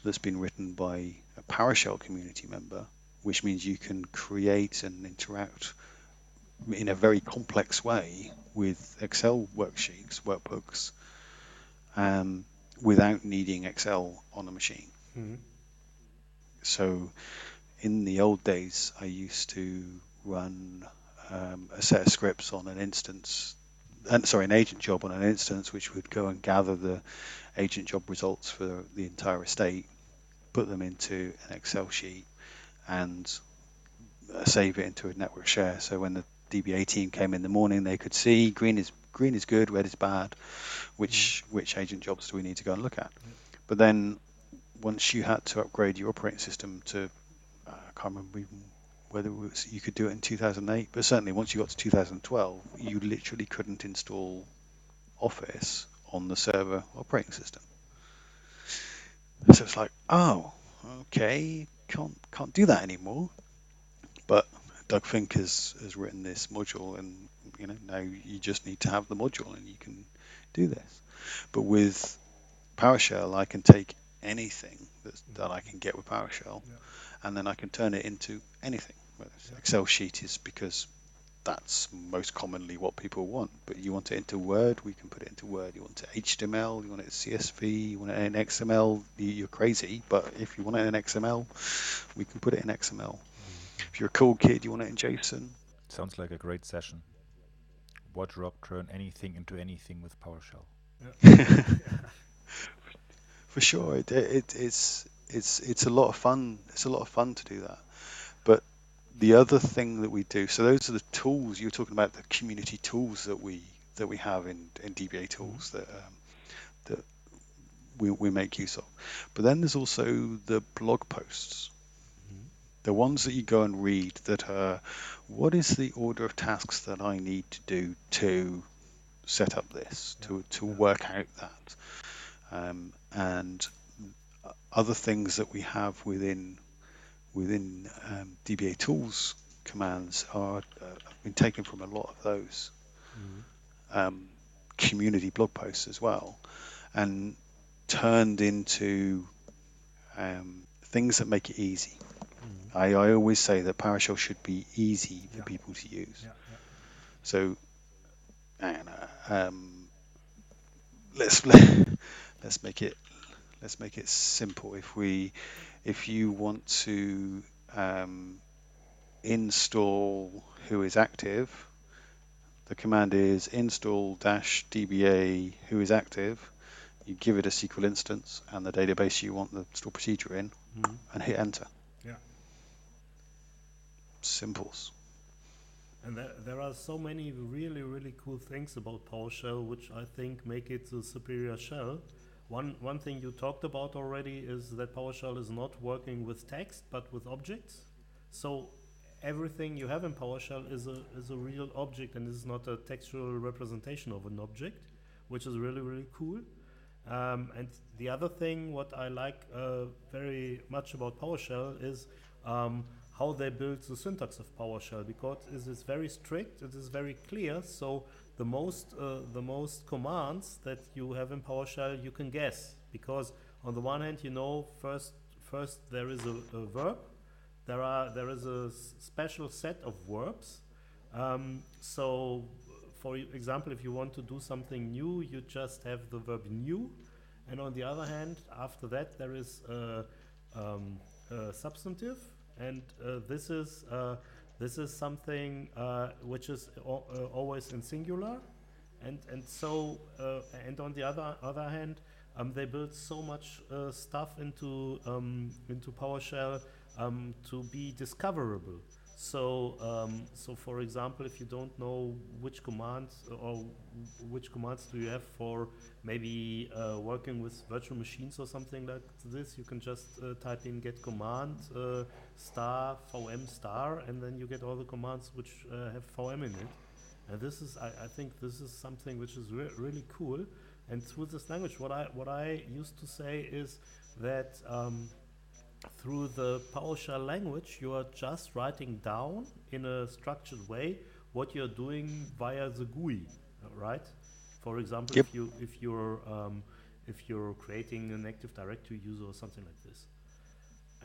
that's been written by a PowerShell community member, which means you can create and interact in a very complex way with Excel worksheets, workbooks, um, without needing Excel on a machine. Mhm. So, in the old days, I used to run um, a set of scripts on an instance, and sorry, an agent job on an instance, which would go and gather the agent job results for the entire estate, put them into an Excel sheet, and uh, save it into a network share. So when the DBA team came in the morning, they could see green is green is good, red is bad. Which which agent jobs do we need to go and look at? But then once you had to upgrade your operating system to uh, I can't remember even whether it was, you could do it in 2008, but certainly once you got to 2012, you literally couldn't install Office on the server operating system. So it's like, oh, okay, can't can't do that anymore. But Doug Finke has, has written this module, and you know now you just need to have the module, and you can do this. But with PowerShell, I can take anything that's, mm. that I can get with PowerShell, and then I can turn it into anything. Whether it's Excel sheet is because that's most commonly what people want. But you want it into Word, we can put it into Word. You want it HTML, you want it CSV, you want it in XML, you- are crazy. But if you want it in XML, we can put it in XML. Mm. If you're a cool kid, you want it in JSON. Sounds like a great session. Watch Rob turn anything into anything with PowerShell. (laughs) For sure, it, it, it's it's it's a lot of fun. It's a lot of fun to do that. The other thing that we do, so those are the tools you're talking about, the community tools that we that we have in, in DBA tools that um, that we, we make use of. But then there's also the blog posts, the ones that you go and read that are what is the order of tasks that I need to do to set up this, to to work out that, um, and other things that we have within within um, DBA tools commands are uh, have been taken from a lot of those um, community blog posts as well, and turned into um, things that make it easy. I, I always say that PowerShell should be easy for people to use. So, and, uh, um, let's (laughs) let's make it let's make it simple. If we if you want to um, install who is active, the command is install dash dba who is active. You give it a SQL instance and the database you want the store procedure in, and hit enter. Yeah. Simples. And there, there are so many really, really cool things about PowerShell, which I think make it a superior shell. One, one thing you talked about already is that PowerShell is not working with text, but with objects. So everything you have in PowerShell is a, is a real object and is not a textual representation of an object, which is really, really cool. Um, and the other thing, what I like uh, very much about PowerShell is um, how they build the syntax of PowerShell because it is very strict, it is very clear. So the most uh, the most commands that you have in PowerShell you can guess. Because on the one hand you know first first there is a, a verb, there are there is a special set of verbs. Um, so for example, if you want to do something new, you just have the verb new, and on the other hand, after that there is a, um, a substantive, and uh, this is uh, this is something uh, which is uh, always in singular, and and so uh, and on the other other hand, um, they build so much stuff into um, into PowerShell um, to be discoverable. So, um, so for example, if you don't know which commands uh, or which commands do you have for maybe uh, working with virtual machines or something like this, you can just uh, type in get command uh, star vm star, and then you get all the commands which uh, have vm in it. And this is, I, I think, this is something which is re- really cool. And through this language, what I what I used to say is that. Um, through the PowerShell language, you are just writing down in a structured way what you're doing via the GUI, right? For example, Yep. if you if you're um, if you're creating an Active Directory user or something like this,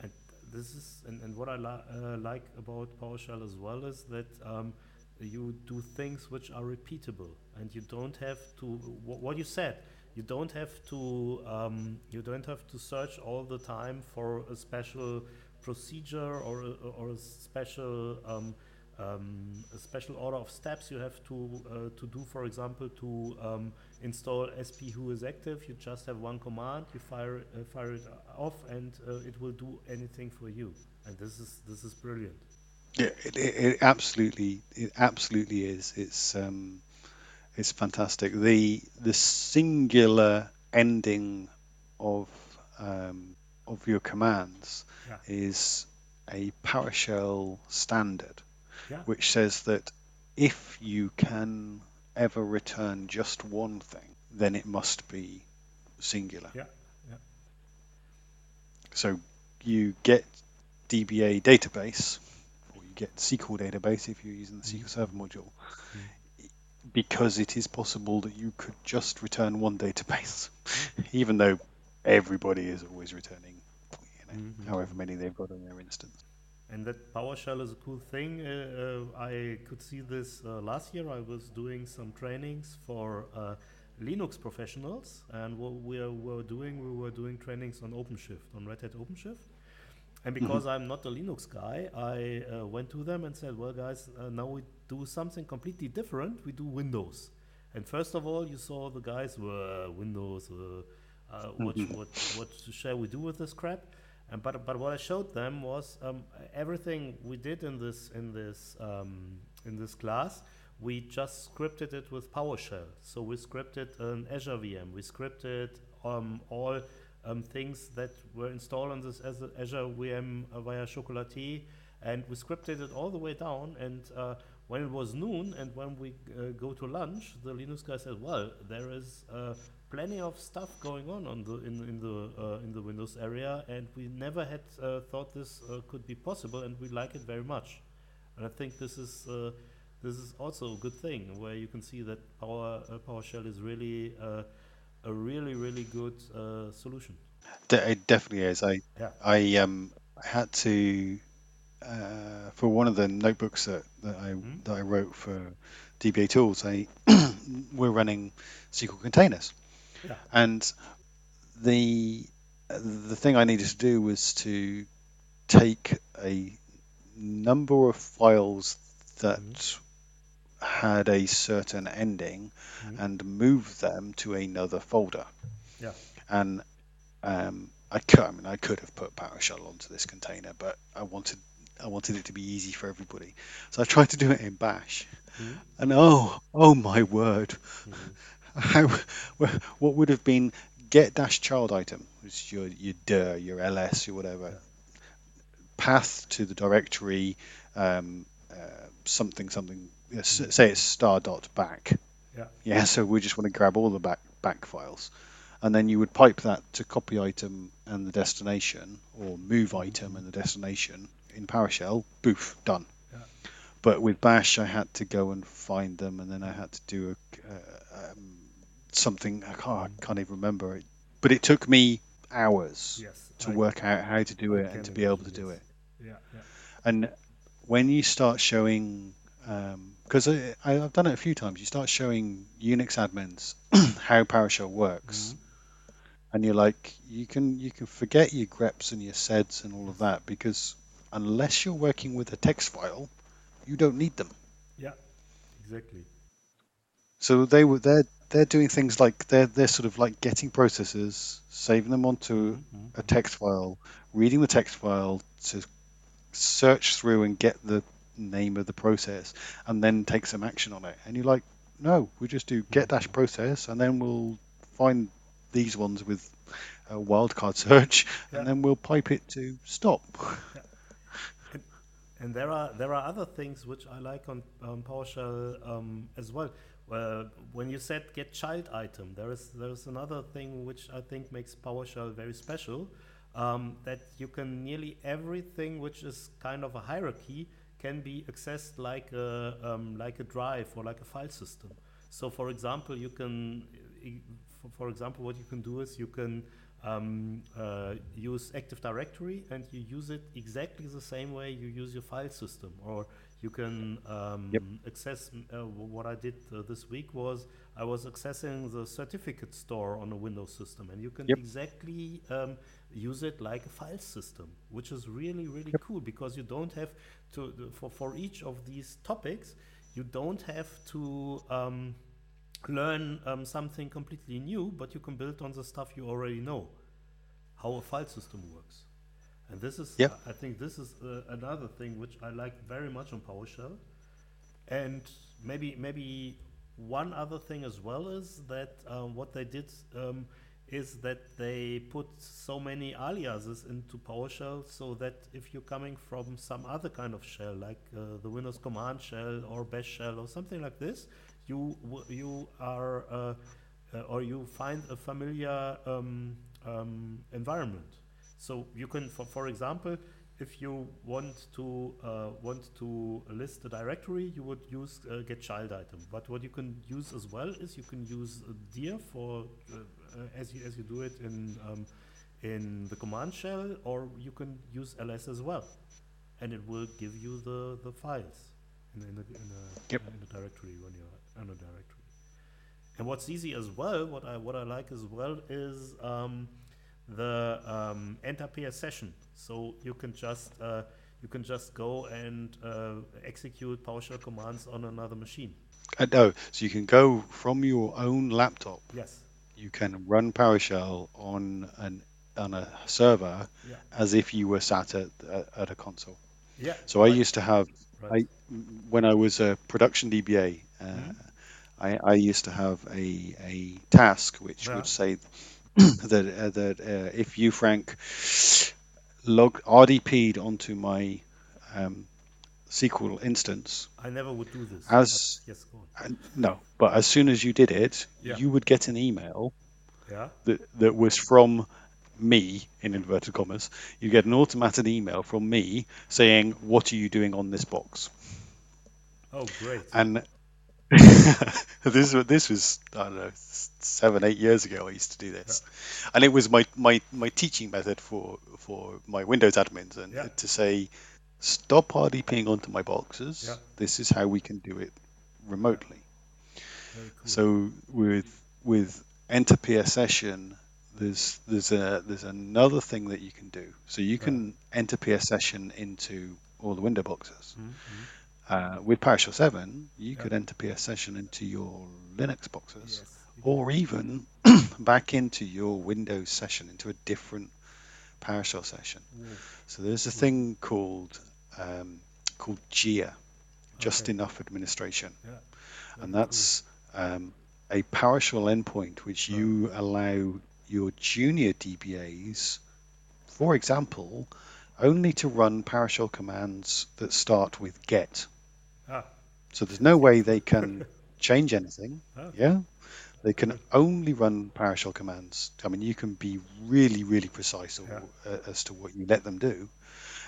and this is and, and what I li- uh, like about PowerShell as well is that um, you do things which are repeatable, and you don't have to what you said. You don't have to um, you don't have to search all the time for a special procedure or a, or a special um, um, a special order of steps you have to uh, to do. For example, to um, install SP who is active, you just have one command, you fire uh, fire it off, and uh, it will do anything for you. And this is this is brilliant. Yeah, it, it, it absolutely, it absolutely is. It's um, it's fantastic. The the singular ending of um, of your commands Yeah. is a PowerShell standard Yeah. which says that if you can ever return just one thing, then it must be singular. Yeah. Yeah. So you get DBA database, or you get SQL database if you're using the SQL Server module, because it is possible that you could just return one database, (laughs) even though everybody is always returning, you know, however many they've got on their instance. And that PowerShell is a cool thing. Uh, uh, I could see this uh, last year. I was doing some trainings for uh, Linux professionals, and what we were doing, we were doing trainings on OpenShift, on Red Hat OpenShift. And because I'm not a Linux guy, I uh, went to them and said, "Well, guys, uh, now we do something completely different. We do Windows." And first of all, you saw the guys were Windows. Uh, uh, what, what what shall we do with this crap? And but but what I showed them was um, everything we did in this in this um, in this class. We just scripted it with PowerShell. So we scripted an Azure VM. We scripted um, all um, things that were installed on this Azure VM uh, via Chocolatey, and we scripted it all the way down. And uh, when it was noon, and when we uh, go to lunch, the Linux guy said, "Well, there is uh, plenty of stuff going on on the in, in the uh, in the Windows area, and we never had uh, thought this uh, could be possible, and we like it very much." And I think this is uh, this is also a good thing where you can see that Power uh, PowerShell is really uh, a really really good uh, solution. It definitely is. I Yeah. I um had to uh, for one of the notebooks that, that I that I wrote for DBA tools. I (clears throat) we're running SQL containers, Yeah. and the the thing I needed to do was to take a number of files that had a certain ending and move them to another folder Yeah. and um, I could, I mean, I could have put PowerShell onto this container, but I wanted, I wanted it to be easy for everybody. So I tried to do it in Bash, and oh, oh my word, (laughs) how, what would have been get dash child item, which is your your dir, your ls, your whatever, path to the directory, um, uh, something something, know, s- say it's star dot back. Yeah. Yeah, so we just want to grab all the back back files, and then you would pipe that to copy item and the destination, or move item and the destination in PowerShell. Boof, done. Yeah. But with Bash, I had to go and find them, and then I had to do a, uh, um, something I can't, I can't even remember it. But it took me hours Yes. to I- work out how to do it and to be able to do it. Yeah. Yeah. And when you start showing, because I, I, I've done it a few times, you start showing Unix admins (clears throat) how PowerShell works, and you're like, you can you can forget your greps and your seds and all of that because unless you're working with a text file, you don't need them. Yeah. Exactly. So they were they're they're doing things like they're they're sort of like getting processes, saving them onto mm-hmm, a mm-hmm. text file, reading the text file to search through and get the name of the process, and then take some action on it. And you're like, no, we just do mm-hmm. get dash process, and then we'll find these ones with a wildcard (laughs) search, Yeah. and then we'll pipe it to stop. And there are there are other things which I like on, on PowerShell um, as well. Uh, when you said get child item, there is there is another thing which I think makes PowerShell very special. Um, that you can nearly everything which is kind of a hierarchy can be accessed like a um, like a drive or like a file system. So, for example, you can, for example, what you can do is you can um, uh, use Active Directory and you use it exactly the same way you use your file system. Or you can um, access. Uh, what I did uh, this week was I was accessing the certificate store on a Windows system, and you can Yep. exactly um, use it like a file system, which is really really cool because you don't have to for for each of these topics you don't have to um, learn um, something completely new, but you can build on the stuff you already know, how a file system works. And this is, Yep. I think, this is uh, another thing which I like very much on PowerShell. And maybe maybe one other thing as well is that um, what they did um, is that they put so many aliases into PowerShell so that if you're coming from some other kind of shell, like uh, the Windows command shell or Bash shell or something like this, you you are uh, uh, or you find a familiar um, um, environment. So you can, for, for example, if you want to uh, want to list a directory, you would use uh, get child item. But what you can use as well is you can use dir for uh, uh, as you as you do it in um, in the command shell, or you can use ls as well, and it will give you the the files in, in, a, in, a, Yep. in a directory when you're on a directory. And what's easy as well, what I what I like as well is um, the um, enter PS session. So you can just uh, you can just go and uh, execute PowerShell commands on another machine. Uh, no, so you can go from your own laptop. Yes. You can run PowerShell on an on a server Yeah. as if you were sat at at, a console. Yeah. So I used to have right. I when I was a production DBA, uh, Mm-hmm. I, I used to have a a task which Yeah. would say (clears throat) that uh, that uh, if you Frank log RDP'd onto my um, SQL instance, I never would do this. As- yes, no, but as soon as you did it, Yeah. you would get an email Yeah. that that was from me in inverted commas. You get an automated email from me saying, "What are you doing on this box?" Oh, great. And (laughs) this was this was I don't know seven eight years ago. I used to do this, and it was my, my, my teaching method for for my Windows admins and Yeah. to say, stop RDPing onto my boxes. Yeah. This is how we can do it remotely. Cool. So with with enter PS session, there's there's a there's another thing that you can do. So you can enter PS session into all the window boxes. Mhm, Uh, with PowerShell 7, you Yeah. could enter PS session into your Linux boxes, Yes. or even (clears throat) back into your Windows session into a different PowerShell session. Whoa. So there's a thing called um, called JEA, Just Okay. Enough Administration Yeah. and that's um, a PowerShell endpoint which you allow your junior DBAs, for example, only to run PowerShell commands that start with get. So there's no way they can (laughs) change anything. Oh. Yeah. They can only run PowerShell commands. I mean, you can be really, really precise or, uh, as to what you let them do.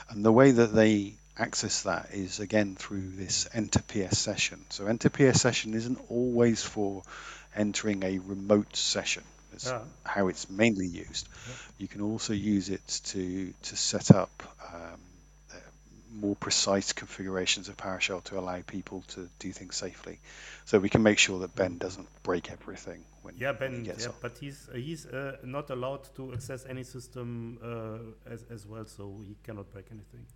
And the way that they access that is again through this enter PS session. So enter PS session isn't always for entering a remote session. It's Yeah. how it's mainly used. You can also use it to to set up um, more precise configurations of PowerShell to allow people to do things safely. So we can make sure that Ben doesn't break everything when, yeah, when he Ben. gets Yeah, on. but he's uh, he's uh, not allowed to access any system uh, as as well, so he cannot break anything.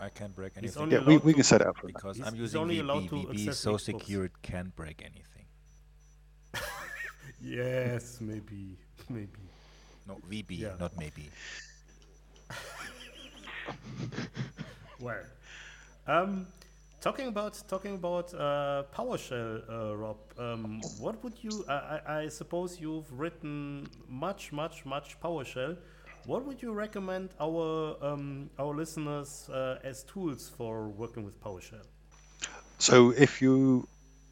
I can't break anything Yeah, we, we can set it up for that. because He's- I'm he's using only VB. to VB is access so Xbox. secure it can't break anything. (laughs) Yes, maybe, maybe. No, VB, Yeah. not maybe. (laughs) (laughs) Well, um, talking about talking about uh, PowerShell, uh, Rob. Um, what would you? I, I, suppose you've written much, much, much PowerShell. What would you recommend our um, our listeners uh, as tools for working with PowerShell? So if you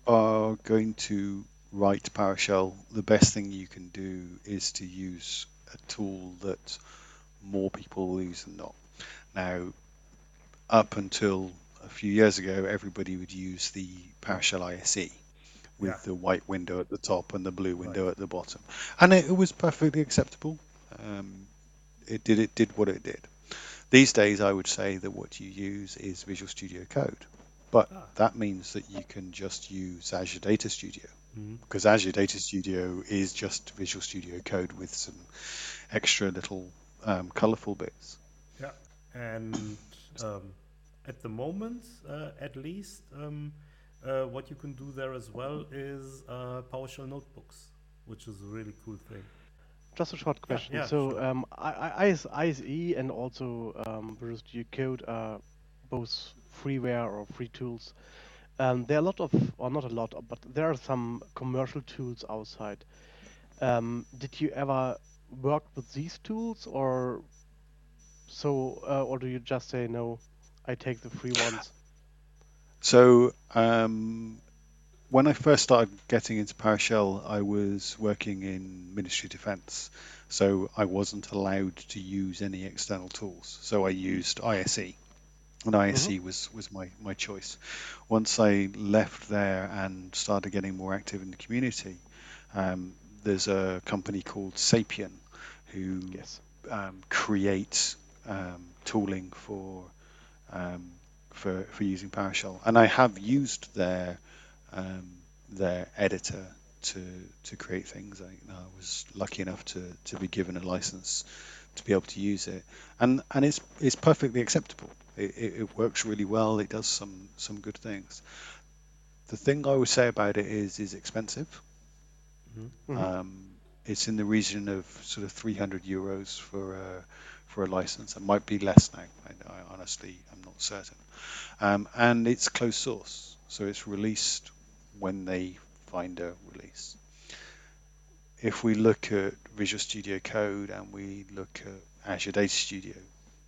are going to write PowerShell, the best thing you can do is to use a tool that more people use than not. Now, up until a few years ago, everybody would use the PowerShell ISE with Yeah. the white window at the top and the blue window at the bottom, and it, it was perfectly acceptable. Um, it did it did what it did. These days, I would say that what you use is Visual Studio Code, but Ah. that means that you can just use Azure Data Studio Mhm. because Azure Data Studio is just Visual Studio Code with some extra little um, colorful bits. Yeah, and um, at the moment, uh, at least, um, uh, what you can do there as well is uh, PowerShell notebooks, which is a really cool thing. Just a short question. yeah, so sure. um, I- I- IS, ISE and also um, Visual Studio Code are both freeware or free tools. Um, there are a lot of, or not a lot, but there are some commercial tools outside. Um, did you ever work with these tools, or so, uh, or do you just say no? I take the free ones. So um, when I first started getting into PowerShell, I was working in Ministry of Defence, so I wasn't allowed to use any external tools. So I used ISE, and ISE was, was my, my choice. Once I left there and started getting more active in the community, um, there's a company called Sapien who Yes. um, create um, tooling for um, for for using PowerShell, and I have used their um, their editor to to create things. I, you know, I was lucky enough to to be given a license to be able to use it, and and it's it's perfectly acceptable. It, it, it works really well. It does some some good things. The thing I would say about it is is expensive. Mhm. Um, it's in the region of sort of 300 euros for a, for a license. It might be less now. I, I honestly, I'm not certain. Um, and it's closed source, so it's released when they find a release. If we look at Visual Studio Code and we look at Azure Data Studio,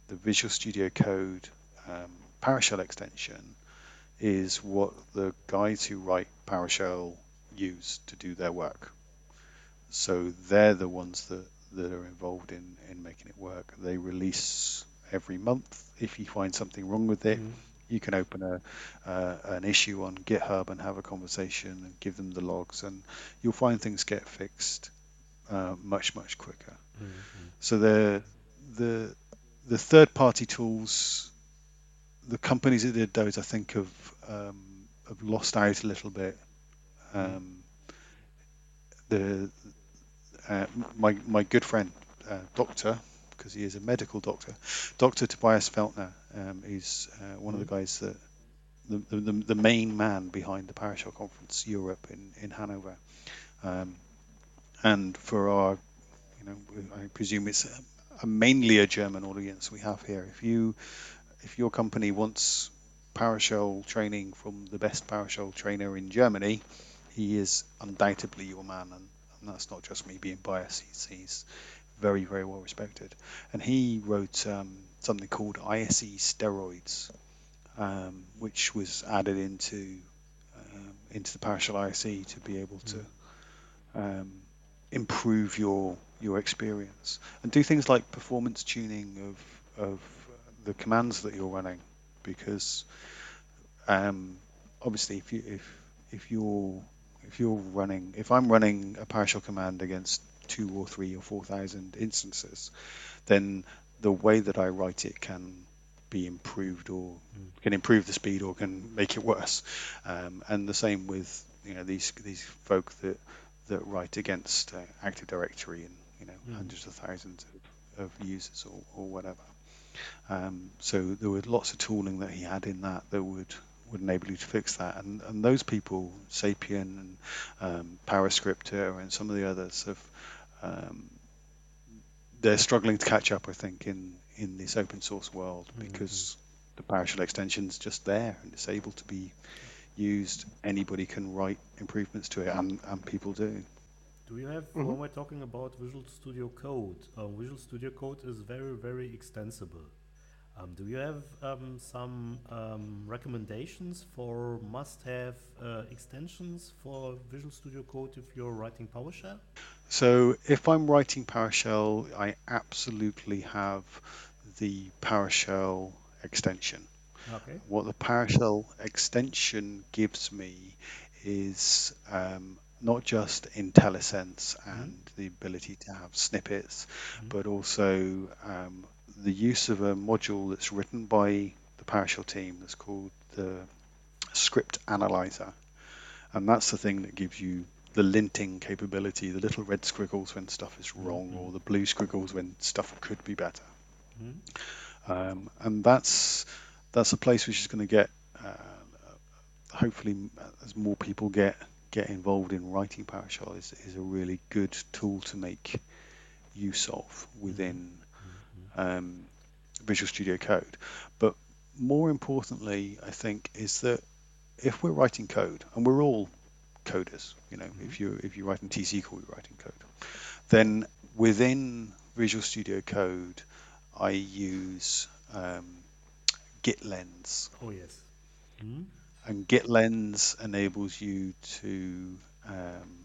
the Visual Studio Code um, PowerShell extension is what the guys who write PowerShell use to do their work. So they're the ones that, that are involved in, in making it work. They release every month. If you find something wrong with it, you can open a uh, an issue on GitHub and have a conversation and give them the logs, and you'll find things get fixed uh, much much quicker. So the the the third party tools, the companies that did those, I think have um, have lost out a little bit. Um, the uh, my my good friend uh, doctor because he is a medical doctor dr tobias Weltner um, is uh, one of the guys that the, the, the main man behind the PowerShell conference europe in, in hanover. Um, and for our you know i presume it's a, a mainly a german audience we have here. If you if your company wants PowerShell training from the best PowerShell trainer in Germany, he is undoubtedly your man, and, and that's not just me being biased. He's, he's very, very well respected, and he wrote um, something called ISE steroids, um, which was added into um, into the PowerShell ISE to be able to um, improve your your experience and do things like performance tuning of of the commands that you're running because um, obviously if you if if you're if you're running if I'm running a PowerShell command against two or three or four thousand instances, then the way that I write it can be improved or can improve the speed or can make it worse. Um, and the same with you know these these folk that that write against uh, Active Directory and you know hundreds of thousands of, of users or, or whatever. Um, so there were lots of tooling that he had in that that would would enable you to fix that. And and those people, Sapien and um, PowerScripter and some of the others have um, they're struggling to catch up, I think, in in this open source world because the PowerShell extension's just there and it's able to be used. Anybody can write improvements to it, and, and people do. Do you have, when we're talking about Visual Studio Code, uh, Visual Studio Code is very, very extensible. Um, do you have um, some um, recommendations for must-have uh, extensions for Visual Studio Code if you're writing PowerShell? So if I'm writing PowerShell, I absolutely have the PowerShell extension. Okay. What the PowerShell extension gives me is um, not just IntelliSense and the ability to have snippets, but also um, the use of a module that's written by the PowerShell team that's called the Script Analyzer. And that's the thing that gives you the linting capability, the little red squiggles when stuff is wrong, or the blue squiggles when stuff could be better. Um, and that's that's a place which is going to get uh, hopefully as more people get get involved in writing PowerShell is, is a really good tool to make use of within um, Visual Studio Code. But more importantly, I think is that if we're writing code, and we're all coders. You know, if you if you're writing T SQL, you're writing code. Then within Visual Studio Code, I use um, GitLens, Oh yes. Hmm? and GitLens enables you to um,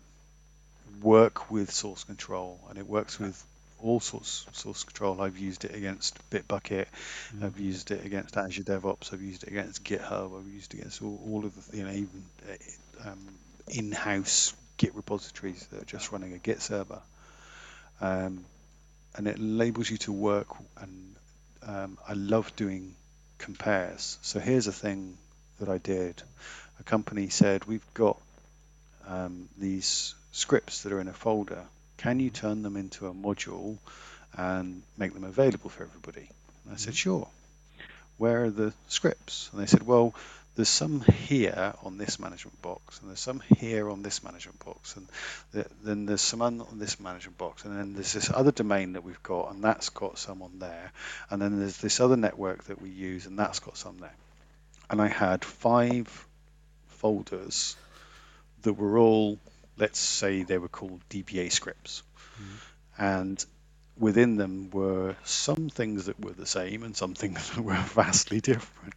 work with source control, and it works with all sorts of source control. I've used it against Bitbucket, I've used it against Azure DevOps, I've used it against GitHub, I've used it against all, all of the you know even uh, um, in-house Git repositories that are just running a Git server. Um, and it enables you to work and um, I love doing compares. So here's a thing that I did. A company said, we've got um, these scripts that are in a folder. Can you turn them into a module and make them available for everybody? And I said, mm-hmm. sure. Where are the scripts? And they said, well, there's some here on this management box, and there's some here on this management box, and th- then there's some on on this management box, and then there's this other domain that we've got, and that's got some on there, and then there's this other network that we use, and that's got some there. And I had five folders that were all, let's say they were called DBA scripts. And within them were some things that were the same and some things (laughs) that were vastly different.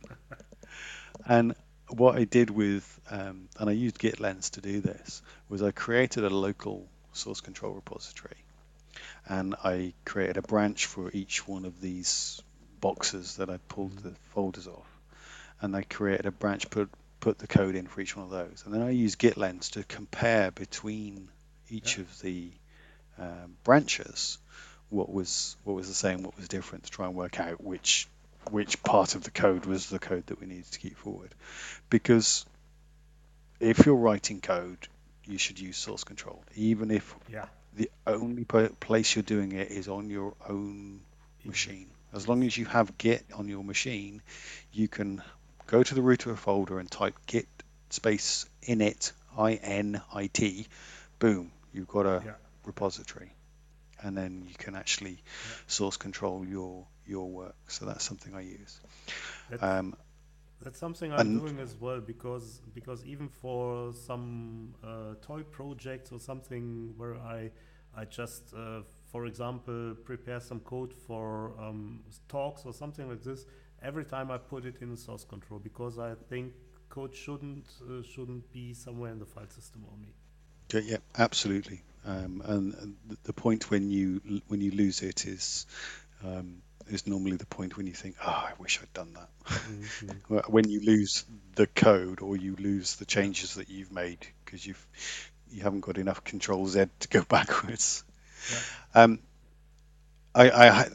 (laughs) and what I did with, um, and I used GitLens to do this, was I created a local source control repository. And I created a branch for each one of these boxes that I pulled the folders off. And I created a branch, put put the code in for each one of those. And then I use GitLens to compare between each of the um, branches what was what was the same, what was different, to try and work out which which part of the code was the code that we needed to keep forward. Because if you're writing code, you should use source control, even if Yeah. the only place you're doing it is on your own machine. As long as you have Git on your machine, you can go to the root of a folder and type Git space init i n i t. Boom, you've got a Yeah. repository, and then you can actually source control your your work. So that's something I use. That's, Um, that's something I'm and- doing as well because because even for some uh, toy projects or something where I I just uh, for example prepare some code for um, talks or something like this. Every time I put it in source control because I think code shouldn't uh, shouldn't be somewhere in the file system only. Yeah, yeah, absolutely. Um, and and the point when you when you lose it is um, is normally the point when you think, "Oh, I wish I'd done that." (laughs) Well, when you lose the code or you lose the changes that you've made because you've you haven't got enough Control Z to go (laughs) backwards. Um, I, I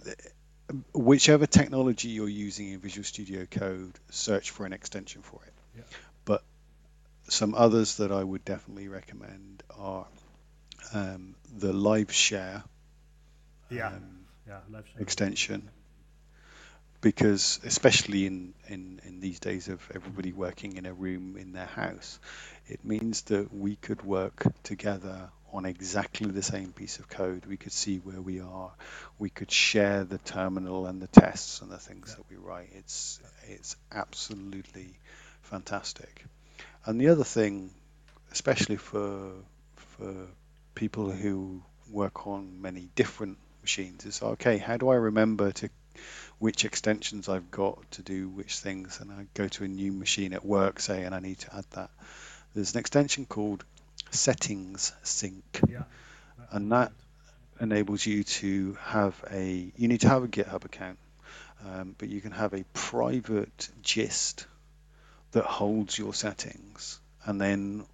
whichever technology you're using in Visual Studio Code, search for an extension for it. Yeah. But some others that I would definitely recommend are um, the Live Share Yeah, um, yeah, live share. extension, because especially in, in, in these days of everybody working in a room in their house, it means that we could work together on exactly the same piece of code. We could see where we are. We could share the terminal and the tests and the things that we write. It's it's absolutely fantastic. And the other thing, especially for for people who work on many different machines, is okay. How do I remember to which extensions I've got to do which things? And I go to a new machine at work, say, and I need to add that. There's an extension called Settings Sync, Yeah. and that enables you to have a. You need to have a GitHub account, um, but you can have a private gist that holds your settings, and then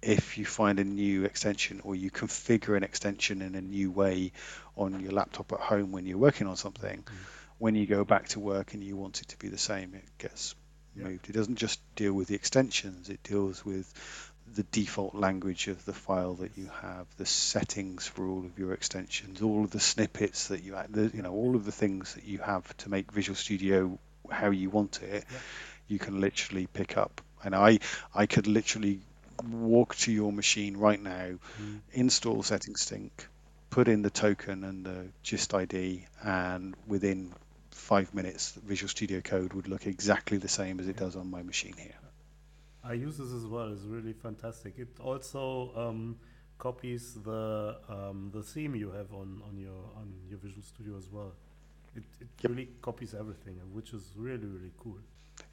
if you find a new extension or you configure an extension in a new way on your laptop at home when you're working on something, when you go back to work and you want it to be the same, it gets moved. It doesn't just deal with the extensions, it deals with the default language of the file that you have, the settings for all of your extensions, all of the snippets that you add, the, you know, all of the things that you have to make Visual Studio how you want it. You can literally pick up, and I I could literally walk to your machine right now, mm. install Settings Sync, put in the token and the gist ID, and within five minutes, Visual Studio Code would look exactly the same as it does on my machine here. I use this as well. It's really fantastic. It also um, copies the um, the theme you have on, on your on your Visual Studio as well. It, it Yep. really copies everything, which is really really cool.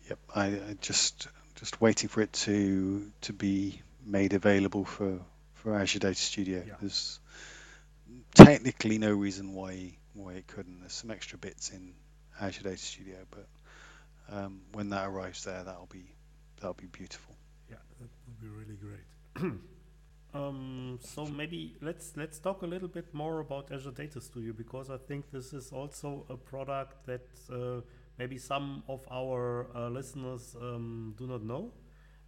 Yep, I, I just just waiting for it to to be made available for for Azure Data Studio. Yeah. There's technically no reason why why it couldn't. There's some extra bits in Azure Data Studio, but um, when that arrives there, that'll be that'll be beautiful. Yeah, that would be really great. (clears throat) um, so maybe let's let's talk a little bit more about Azure Data Studio because I think this is also a product that uh, maybe some of our uh, listeners um, do not know.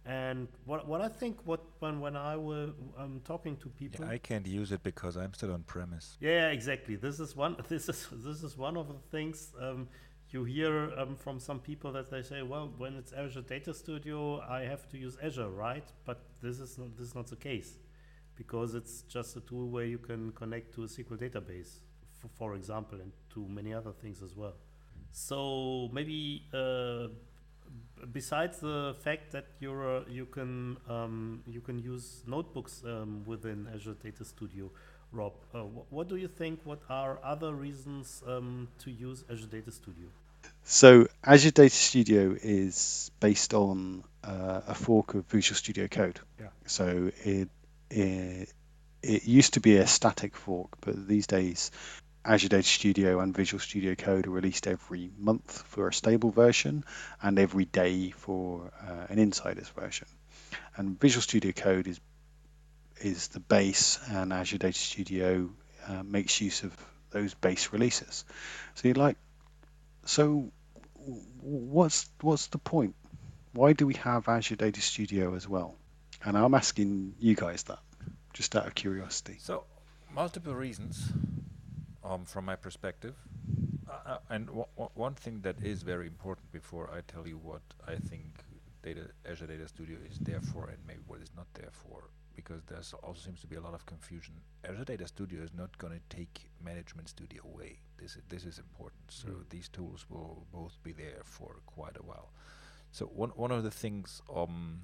And what what I think what when when I will I'm talking to people. Yeah, I can't use it because I'm still on premise. Yeah, exactly. This is one. (laughs) This is this is one of the things um, you hear um, from some people that they say, well, when it's Azure Data Studio, I have to use Azure, right? But this is not this is not the case, because it's just a tool where you can connect to a SQL database, f- for example, and to many other things as well. So maybe uh, besides the fact that you're uh, you can um, you can use notebooks um, within Azure Data Studio, Rob, uh, what do you think? What are other reasons um, to use Azure Data Studio? So Azure Data Studio is based on uh, a fork of Visual Studio Code. Yeah. So it, it it used to be a static fork, but these days Azure Data Studio and Visual Studio Code are released every month for a stable version and every day for uh, an insiders version. And Visual Studio Code is is the base, and Azure Data Studio uh, makes use of those base releases. So you're like, so what's what's the point? Why do we have Azure Data Studio as well? And I'm asking you guys that, just out of curiosity. So, multiple reasons um, from my perspective. Uh, uh, and w- w- one thing that is very important before I tell you what I think data, Azure Data Studio is there for and maybe what it's not there for, because there's also seems to be a lot of confusion. Azure Data Studio is not going to take Management Studio away. This is, this is important. So these tools will both be there for quite a while. So one one of the things um,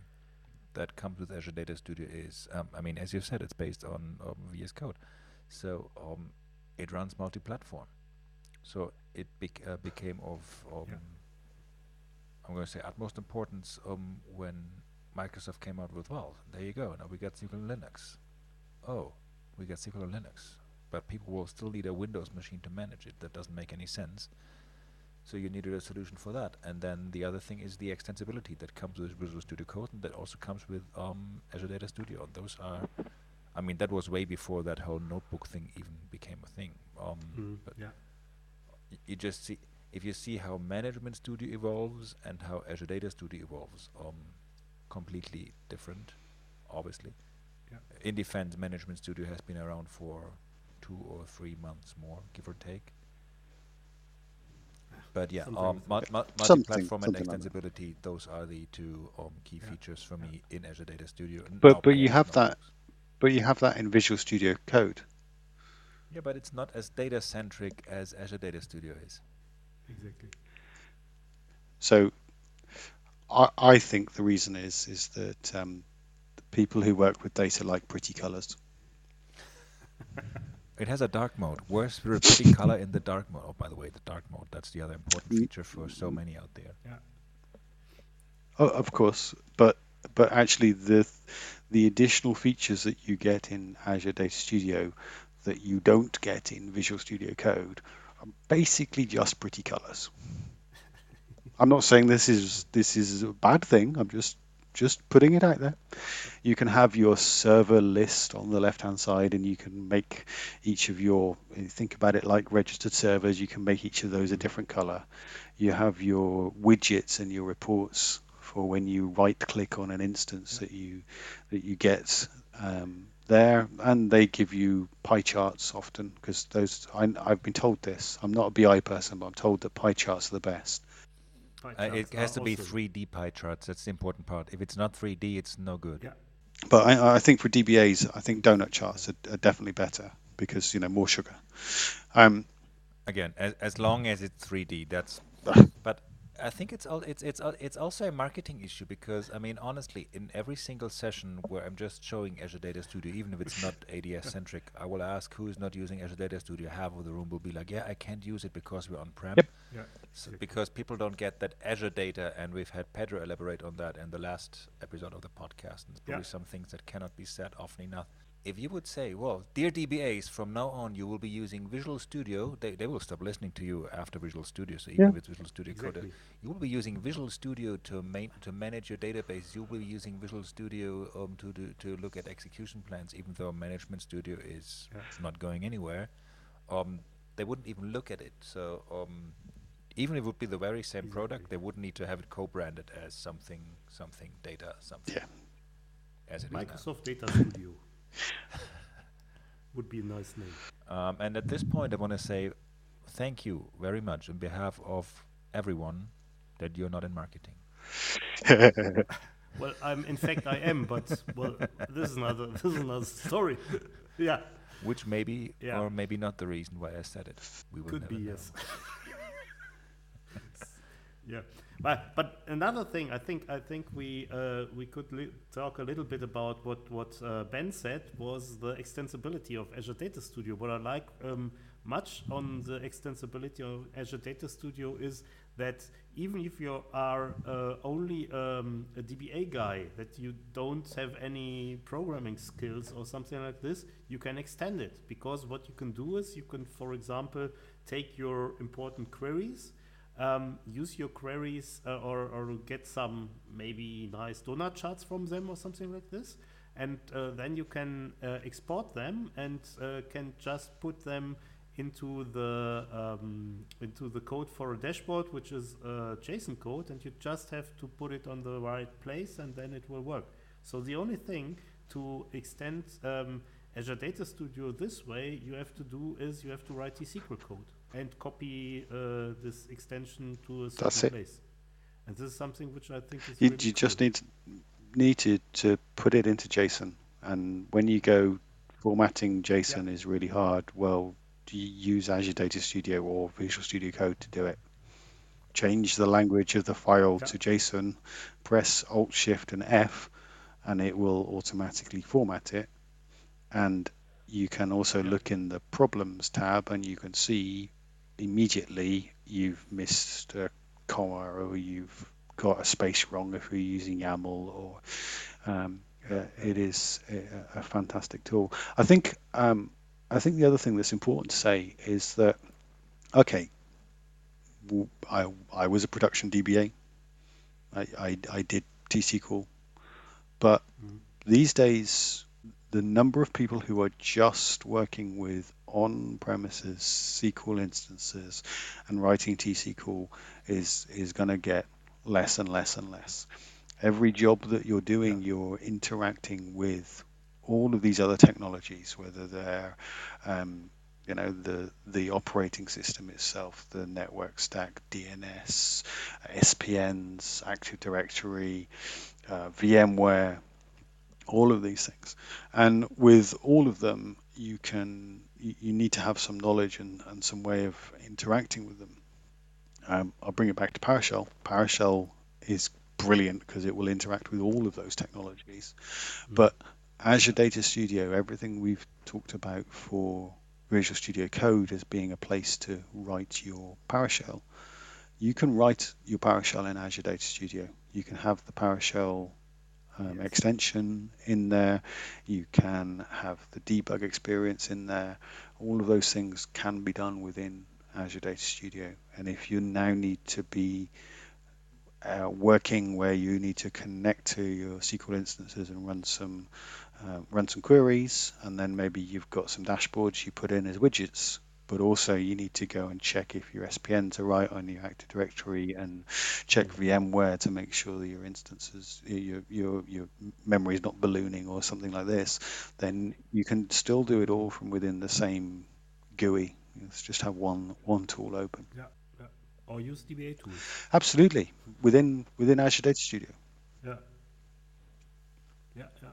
that comes with Azure Data Studio is, um, I mean, as you said, it's based on um, VS Code, so um, it runs multi-platform. So it bec- uh, became of, um, Yeah. I'm going to say, utmost importance um, when Microsoft came out with, well, there you go, now we got SQL Linux. Oh, we got SQL Linux, but people will still need a Windows machine to manage it. That doesn't make any sense. So you needed a solution for that. And then the other thing is the extensibility that comes with Visual Studio Code and that also comes with um, Azure Data Studio. And those are, I mean, that was way before that whole notebook thing even became a thing. Um, but yeah. you just see, if you see how Management Studio evolves and how Azure Data Studio evolves, um, completely different, obviously. Yeah. In defense, Management Studio has been around for two or three months more, give or take. But yeah, Something um, like mul- mul- multi-platform and something like extensibility, those are the two um, key Yeah, features for yeah. me in Azure Data Studio. But- but you have that- Notebooks. But you have that in Visual Studio Code. Yeah, but it's not as data-centric as Azure Data Studio is. Exactly. So I, I think the reason is is that um, the people who work with data like pretty colors. (laughs) It has a dark mode. Where's the pretty color in the dark mode? Oh, by the way, the dark mode, that's the other important Mm. feature for so many out there. Yeah. Oh, of course, but but actually the the additional features that you get in Azure Data Studio that you don't get in Visual Studio Code are basically just pretty colors. I'm not saying this is this is a bad thing. I'm just just putting it out there. You can have your server list on the left hand side, and you can make each of your think about it like registered servers. You can make each of those a different color. You have your widgets and your reports for when you right click on an instance that you that you get um, there, and they give you pie charts often because those I, I've been told this. I'm not a BI person, but I'm told that pie charts are the best. Pie Uh, it has to be 3D pie charts. That's the important part. If it's not 3D, it's no good. Yeah. But I, I think for DBAs, I think donut charts are, are definitely better because you know more sugar. Um, Again, as, as long as it's 3D, that's. (laughs) But I think it's all it's it's al- it's also a marketing issue because I mean honestly, in every single session where I'm just showing Azure Data Studio, even if it's not ADS centric, I will ask who is not using Azure Data Studio. Half of the room will be like, yeah, I can't use it because we're on prem. Yep. Yeah. So because people don't get that Azure data, and we've had Pedro elaborate on that in the last episode of the podcast. And there's probably Yeah. some things that cannot be said often enough. If you would say, well, dear DBAs, from now on you will be using Visual Studio, they, they will stop listening to you after Visual Studio. So even Yeah. if it's Visual Studio Code, uh, you will be using Visual Studio to main, to manage your database. You will be using Visual Studio um, to do, to look at execution plans, even though Management Studio is Yeah. not going anywhere. Um, they wouldn't even look at it. So um, even if it would be the very same product, they wouldn't need to have it co-branded as something something data something. Yeah. As it is now. Microsoft Data Studio would be a nice name. Um, and at this point, I want to say thank you very much on behalf of everyone that you're not in marketing. (laughs) Well, I'm in fact I am, but well, this is another this is another story. (laughs) yeah, Which may be Yeah. or maybe not the reason why I said it. We will could never be know. yes. (laughs) yeah, but but another thing, I think I think we uh, we could li- talk a little bit about what what uh, Ben said was the extensibility of Azure Data Studio. What I like um, much on the extensibility of Azure Data Studio is that even if you are uh, only um, a DBA guy, that you don't have any programming skills or something like this, you can extend it because what you can do is you can, for example, take your important queries, um, use your queries uh, or, or get some maybe nice donut charts from them or something like this. And uh, then you can uh, export them and uh, can just put them into the um, into the code for a dashboard, which is uh, JSON code, and you just have to put it on the right place, and then it will work. So the only thing to extend um, Azure Data Studio this way, you have to do is you have to write the SQL code and copy uh, this extension to a certain That's it. place. And this is something which I think is You, really you just cool. need to, need to, put it into JSON, and when you go formatting JSON is really hard. Well, do you use Azure Data Studio or Visual Studio Code to do it? Change the language of the file to JSON, press Alt Shift and F, and it will automatically format it. And you can also look in the Problems tab, and you can see immediately you've missed a comma or you've got a space wrong if you're using YAML or um, uh, it is a, a fantastic tool. I think um, I think the other thing that's important to say is that okay, I I was a production DBA. I I, I did T-SQL, but these days the number of people who are just working with on-premises SQL instances and writing T-SQL is is going to get less and less and less. Every job that you're doing, you're interacting with all of these other technologies, whether they're um, you know the the operating system itself, the network stack, DNS, SPNs, Active Directory, uh, VMware, all of these things. And with all of them, you can you, you need to have some knowledge and, and some way of interacting with them. Um, I'll bring it back to PowerShell. PowerShell is brilliant because it will interact with all of those technologies. But Azure Data Studio, everything we've talked about for Visual Studio Code as being a place to write your PowerShell, you can write your PowerShell in Azure Data Studio. You can have the PowerShell um, Yes. extension in there. You can have the debug experience in there. All of those things can be done within Azure Data Studio. And if you now need to be uh, working where you need to connect to your SQL instances and run some uh, run some queries, and then maybe you've got some dashboards you put in as widgets. But also, you need to go and check if your SPNs are right on your Active Directory, and check VMware to make sure that your instances, your your your memory is not ballooning or something like this. Then you can still do it all from within the same GUI. Let's just have one one tool open. Yeah, yeah. Or use DBA tools. Absolutely, within within Azure Data Studio. Yeah. Yeah, yeah.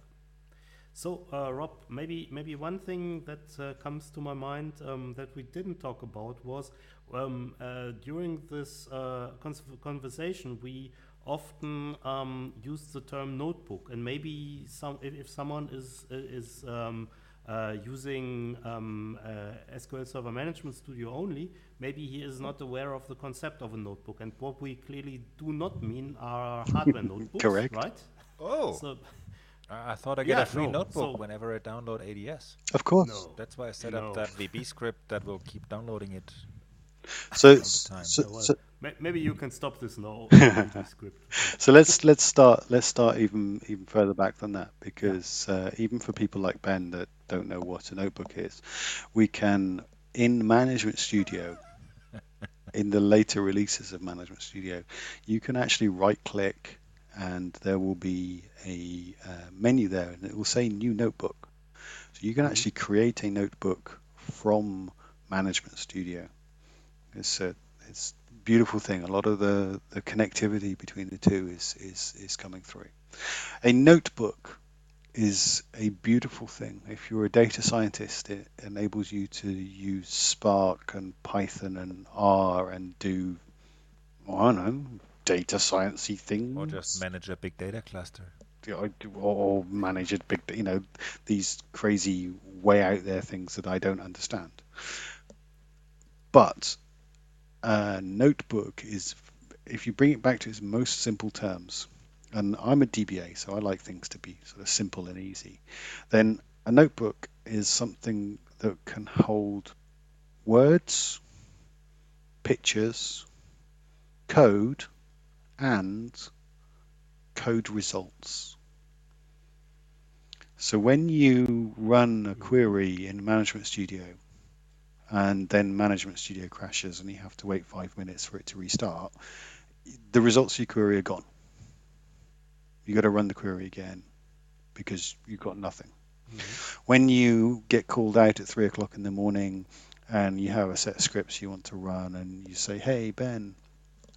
So, uh, Rob, maybe maybe one thing that uh, comes to my mind um, that we didn't talk about was um, uh, during this uh, cons- conversation we often um, use the term notebook, and maybe some if, if someone is is um, uh, using um, uh, SQL Server Management Studio only, maybe he is not aware of the concept of a notebook. And what we clearly do not mean are hardware (laughs) notebooks, Correct. right? Oh, So, I I thought I get Yeah, a free no, notebook so- whenever I download ADS. Of course. no. That's why I set No. up that VB script that will keep downloading it. (laughs) So, the time. so, Well, so, maybe you can stop this now. (laughs) script. so let's let's start let's start even even further back than that because uh, even for people like Ben that don't know what a notebook is, we can in Management Studio, (laughs) in the later releases of Management Studio, you can actually right click and there will be a uh, menu there and it will say New Notebook. So you can actually create a notebook from Management Studio. It's a it's a beautiful thing. A lot of the, the connectivity between the two is, is is coming through. A notebook is a beautiful thing. If you're a data scientist, it enables you to use Spark and Python and R and do I don't know data sciencey things Or just manage a big data cluster. or or manage a big, you know, these crazy way out there things that I don't understand. But a notebook is, if you bring it back to its most simple terms, and I'm a DBA, so I like things to be sort of simple and easy, then a notebook is something that can hold words, pictures, code, and code results. So when you run a query in Management Studio and then Management Studio crashes and you have to wait five minutes for it to restart, the results of your query are gone. You got to run the query again because you've got nothing. Mm-hmm. When you get called out at three o'clock in the morning and you have a set of scripts you want to run and you say, hey, Ben,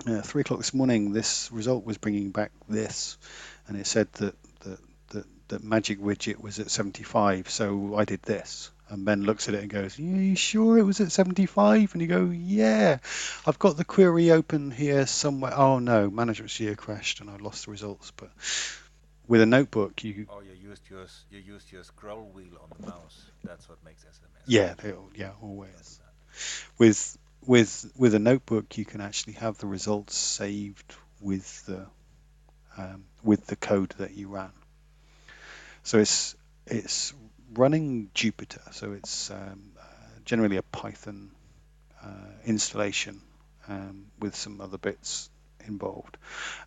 uh, three o'clock this morning, this result was bringing back this, and it said that that that, that magic widget was at 75, so I did this. And Ben looks at it and goes, "Are you sure it was at 75?" And you go, "Yeah, I've got the query open here somewhere." Oh no, Management Studio crashed and I lost the results. But with a notebook, you Oh, you used your you used your scroll wheel on the mouse. That's what makes SMS. yeah, they, yeah, always. With with with a notebook, you can actually have the results saved with the um, with the code that you ran. So it's it's running Jupyter. So it's um, uh, generally a Python uh, installation um, with some other bits involved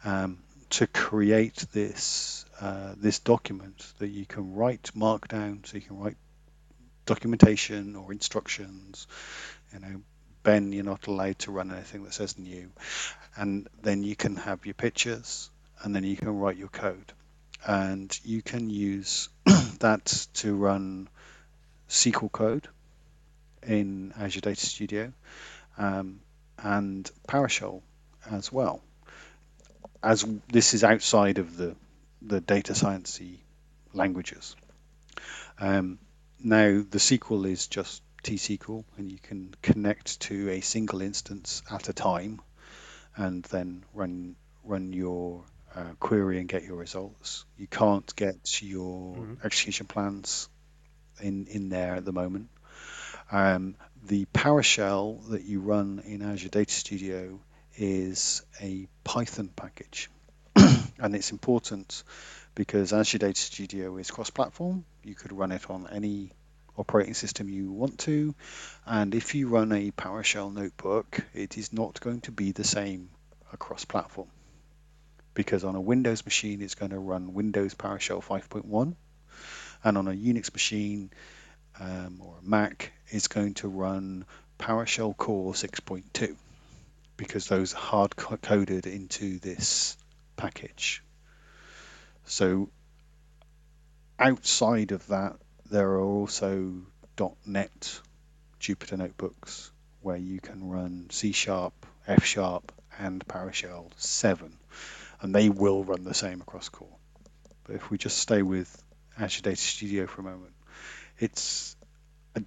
um, to create this uh, this document that you can write Markdown. So you can write documentation or instructions. You know, Ben, you're not allowed to run anything that says new, and then you can have your pictures, and then you can write your code, and you can use (clears throat) that to run SQL code in Azure Data Studio um, and PowerShell as well. As this is outside of the the data sciencey languages. Um, now the SQL is just T-SQL, and you can connect to a single instance at a time, and then run run your uh, query and get your results. You can't get your Mhm. execution plans in in there at the moment. Um, the PowerShell that you run in Azure Data Studio is a Python package, (clears throat) and it's important because Azure Data Studio is cross-platform. You could run it on any operating system you want to, and if you run a PowerShell notebook, it is not going to be the same across platform because on a Windows machine it's going to run Windows PowerShell 5.1, and on a Unix machine um, or a Mac it's going to run PowerShell Core 6.2 because those are hard coded into this package. So outside of that, there are also .NET Jupyter notebooks where you can run C Sharp, F Sharp, and PowerShell 7, and they will run the same across core. But if we just stay with Azure Data Studio for a moment. It's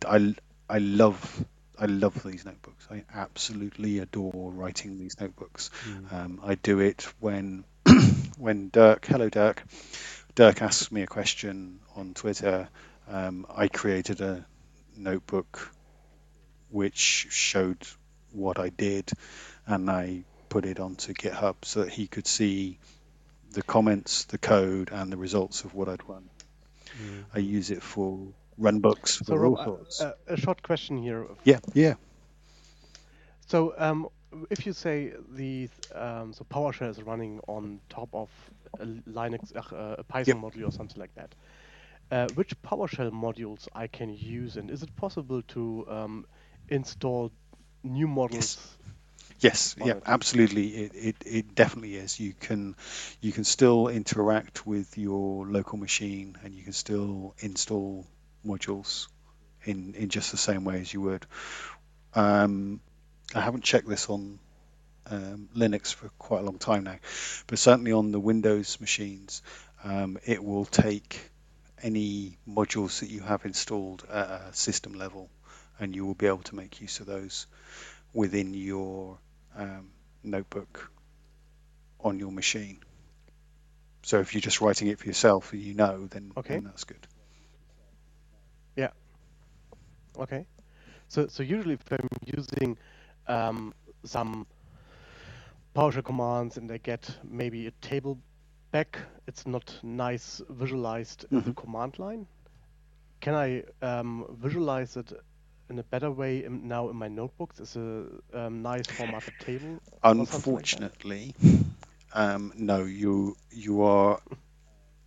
I, I love I love these notebooks. I absolutely adore writing these notebooks. Um, I do it when (clears throat) when Dirk, hello Dirk, Dirk asks me a question on Twitter. Um, I created a notebook which showed what I did, and I put it onto GitHub so that he could see the comments, the code, and the results of what I'd run. I use it for run books for So, all Rob, uh, sorts. uh, a short question here. yeah, yeah. So, um, if you say the um, so PowerShell is running on top of a Linux, uh, a Python module or something like that, uh, which PowerShell modules I can use, and is it possible to um, install new models? Yes, on yeah, absolutely. It, it, it definitely is. You can you can still interact with your local machine, and you can still install modules in in just the same way as you would. Um, I haven't checked this on um, Linux for quite a long time now, but certainly on the Windows machines, um, it will take any modules that you have installed at a system level, and you will be able to make use of those within your um, notebook on your machine. So if you're just writing it for yourself and you know, then, Okay. then that's good. Yeah. Okay. So, so usually if I'm using um, some PowerShell commands and I get maybe a table back, it's not nice visualized in the command line. Can I um, visualize it in a better way in, now in my notebooks as a um, nice formatted table? or something like? Unfortunately, um, no, you you are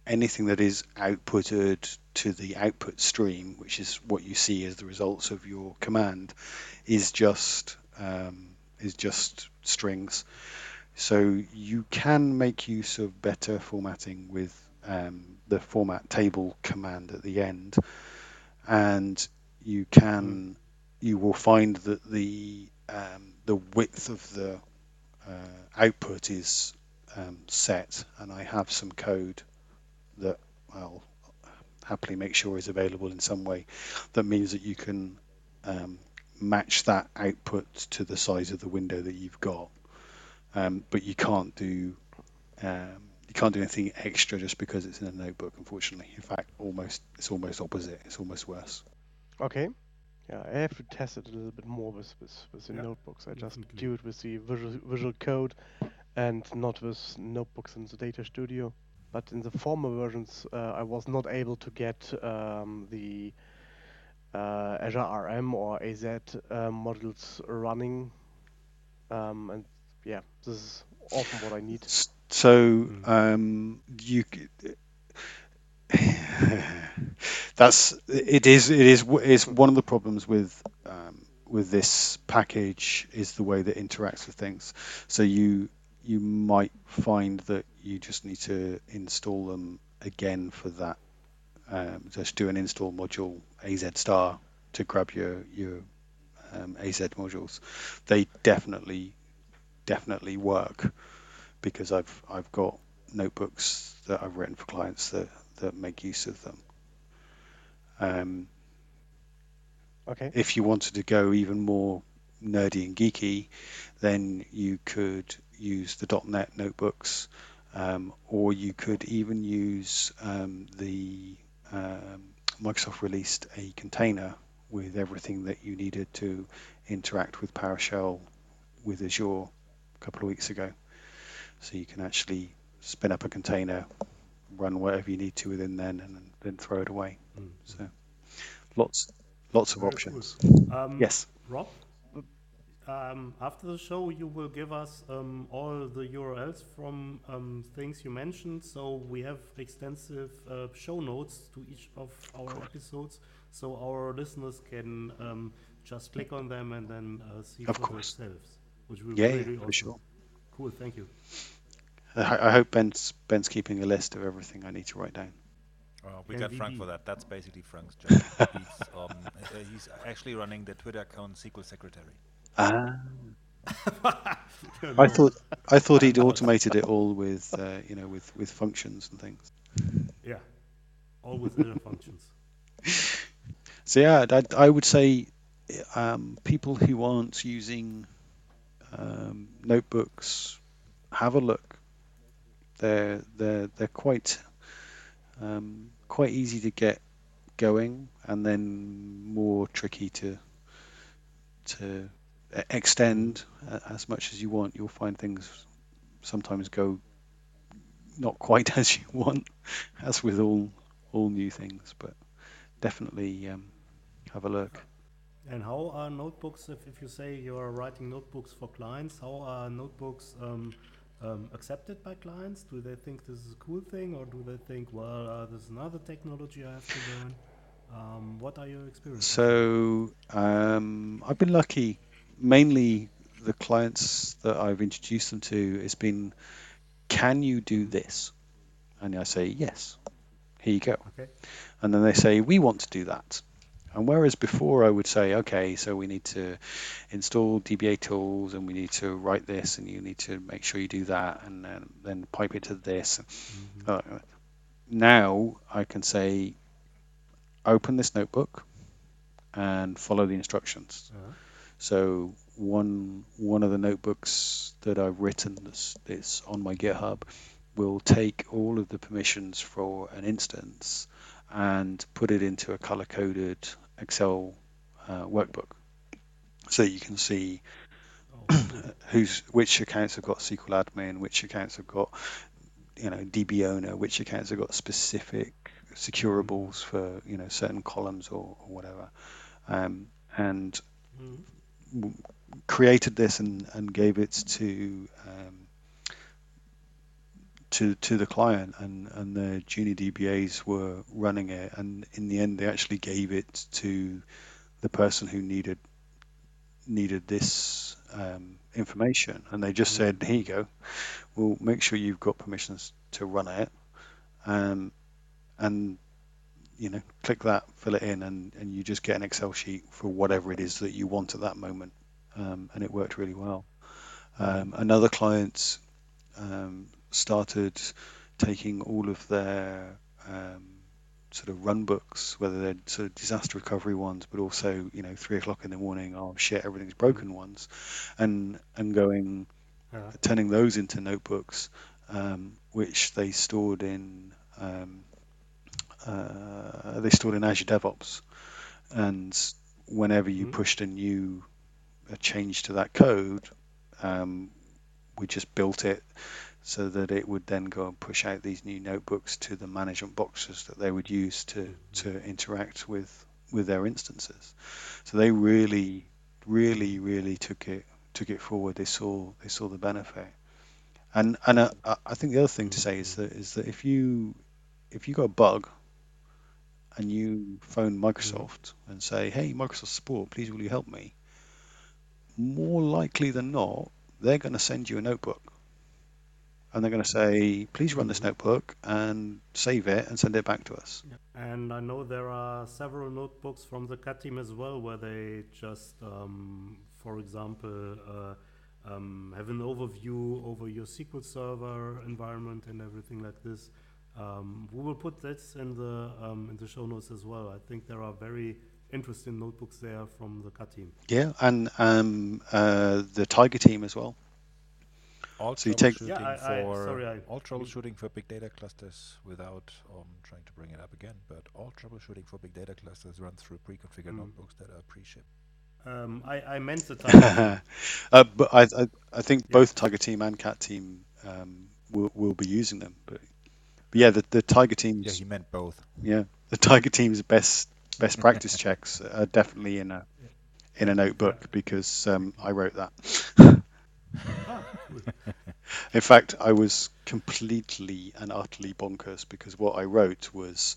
anything that is outputted to the output stream, which is what you see as the results of your command, is just um, is just strings. So you can make use of better formatting with um, the format table command at the end, and you can you will find that the um, the width of the uh, output is um, set, and I have some code that I'll happily make sure is available in some way. That means that you can um, match that output to the size of the window that you've got, um, but you can't do um, you can't do anything extra just because it's in a notebook. Unfortunately, in fact, almost it's almost opposite. It's almost worse. Okay. Yeah, I have to test it a little bit more with with, with the Yeah, notebooks. I just definitely. do it with the visual visual code, and not with notebooks in the Data Studio. But in the former versions, uh, I was not able to get um, the uh, Azure RM or AZ uh, modules running, um, and yeah, this is often what I need. So um, you (sighs) that's it is it is is one of the problems with um, with this package is the way that it interacts with things. So you you might find that you just need to install them again for that. Um, just do an install module AZ star to grab your your um, AZ modules. They definitely definitely work because I've I've got notebooks that I've written for clients that that make use of them. Um, Okay. if you wanted to go even more nerdy and geeky, then you could use the .NET notebooks, um, or you could even use um, the um, Microsoft released a container with everything that you needed to interact with PowerShell with Azure couple of weeks ago. So you can actually spin up a container, run whatever you need to within then, and then throw it away. So lots lots of options. Um, Yes. Rob, um, after the show, you will give us um, all the URLs from um, things you mentioned. So we have extensive uh, show notes to each of our episodes, so our listeners can um, just click on them and then uh, see Of for course. themselves, which will Yeah, be yeah, really for sure. Cool, thank you. I, I hope Ben's Ben's keeping a list of everything I need to write down. Uh, we And got Frank for that. That's basically Frank's job. (laughs) he's, um, uh, he's actually running the Twitter account SQL Secretary. Ah. (laughs) I thought I thought he'd automated it all with uh, you know with with functions and things. Yeah. all with inner functions. (laughs) So yeah, I, I would say um, people who aren't using um, notebooks have a look. They're they're they're quite um, quite easy to get going, and then more tricky to to extend as much as you want. You'll find things sometimes go not quite (laughs) as you want, as with all all new things. But definitely um, have a look. And how are notebooks, if, if you say you're writing notebooks for clients, how are notebooks um, um, accepted by clients? Do they think this is a cool thing, or do they think, well, uh, this is another technology I have to learn? Um, what are your experiences? So um, I've been lucky. Mainly the clients that I've introduced them to, it's been, can you do this? And I say, yes. Here you go. Okay. And then they say, we want to do that. And whereas before I would say, okay, so we need to install dbatools and we need to write this and you need to make sure you do that and then, then pipe it to this. Uh, now I can say, open this notebook and follow the instructions. Uh-huh. So one one of the notebooks that I've written that's, that's on my GitHub will take all of the permissions for an instance and put it into a color coded Excel uh, workbook. So you can see (clears throat) who's which accounts have got SQL admin, which accounts have got you know DB owner, which accounts have got specific securables for you know certain columns or, or whatever, um, and Mhm. w- created this and, and gave it to um, to to the client and and the junior DBAs were running it and in the end they actually gave it to the person who needed needed this um, information. And they just said here you go. Well make sure you've got permissions to run it. Um, and you know click that fill it in and, and you just get an excel sheet for whatever it is that you want at that moment. Um, and it worked really well. Um, another client um, started taking all of their um, sort of run books, whether they're sort of disaster recovery ones, but also you know three o'clock in the morning, oh shit, everything's broken ones, and and going Yeah. turning those into notebooks, um, which they stored in um, uh, they stored in Azure DevOps, and whenever you Mhm. pushed a new a change to that code, um, we just built it so that it would then go and push out these new notebooks to the management boxes that they would use to mm-hmm. to interact with with their instances. So they really, really, really took it took it forward. They saw they saw the benefit, and and I I think the other thing to say is that is that if you if you got a bug and you phone Microsoft mm-hmm. and say, "Hey, Microsoft support, please will you help me?" More likely than not, they're going to send you a notebook, and they're going to say, "Please run this notebook and save it and send it back to us." And I know there are several notebooks from the CAT team as well, where they just, um, for example, uh, um, have an overview over your SQL Server environment and everything like this. Um, we will put this in the um, in the show notes as well. I think there are very interesting notebooks there from the CAT team. Yeah, and um, uh, the Tiger team as well. All So you take- troubleshooting Yeah, I- I- for sorry, I- all troubleshooting for big data clusters without um, trying to bring it up again, but all troubleshooting for big data clusters runs through pre-configured notebooks that are pre-shipped. Um, I, I meant the Tiger (laughs) uh, but I, I, I think both Tiger Team and Cat Team um, will, will be using them. But, but yeah, the, the Tiger Yeah, Team's he meant both. yeah, the Tiger Team's best best practice checks are definitely in a in a notebook because um, I wrote that. (laughs) (laughs) in fact, I was completely and utterly bonkers because what I wrote was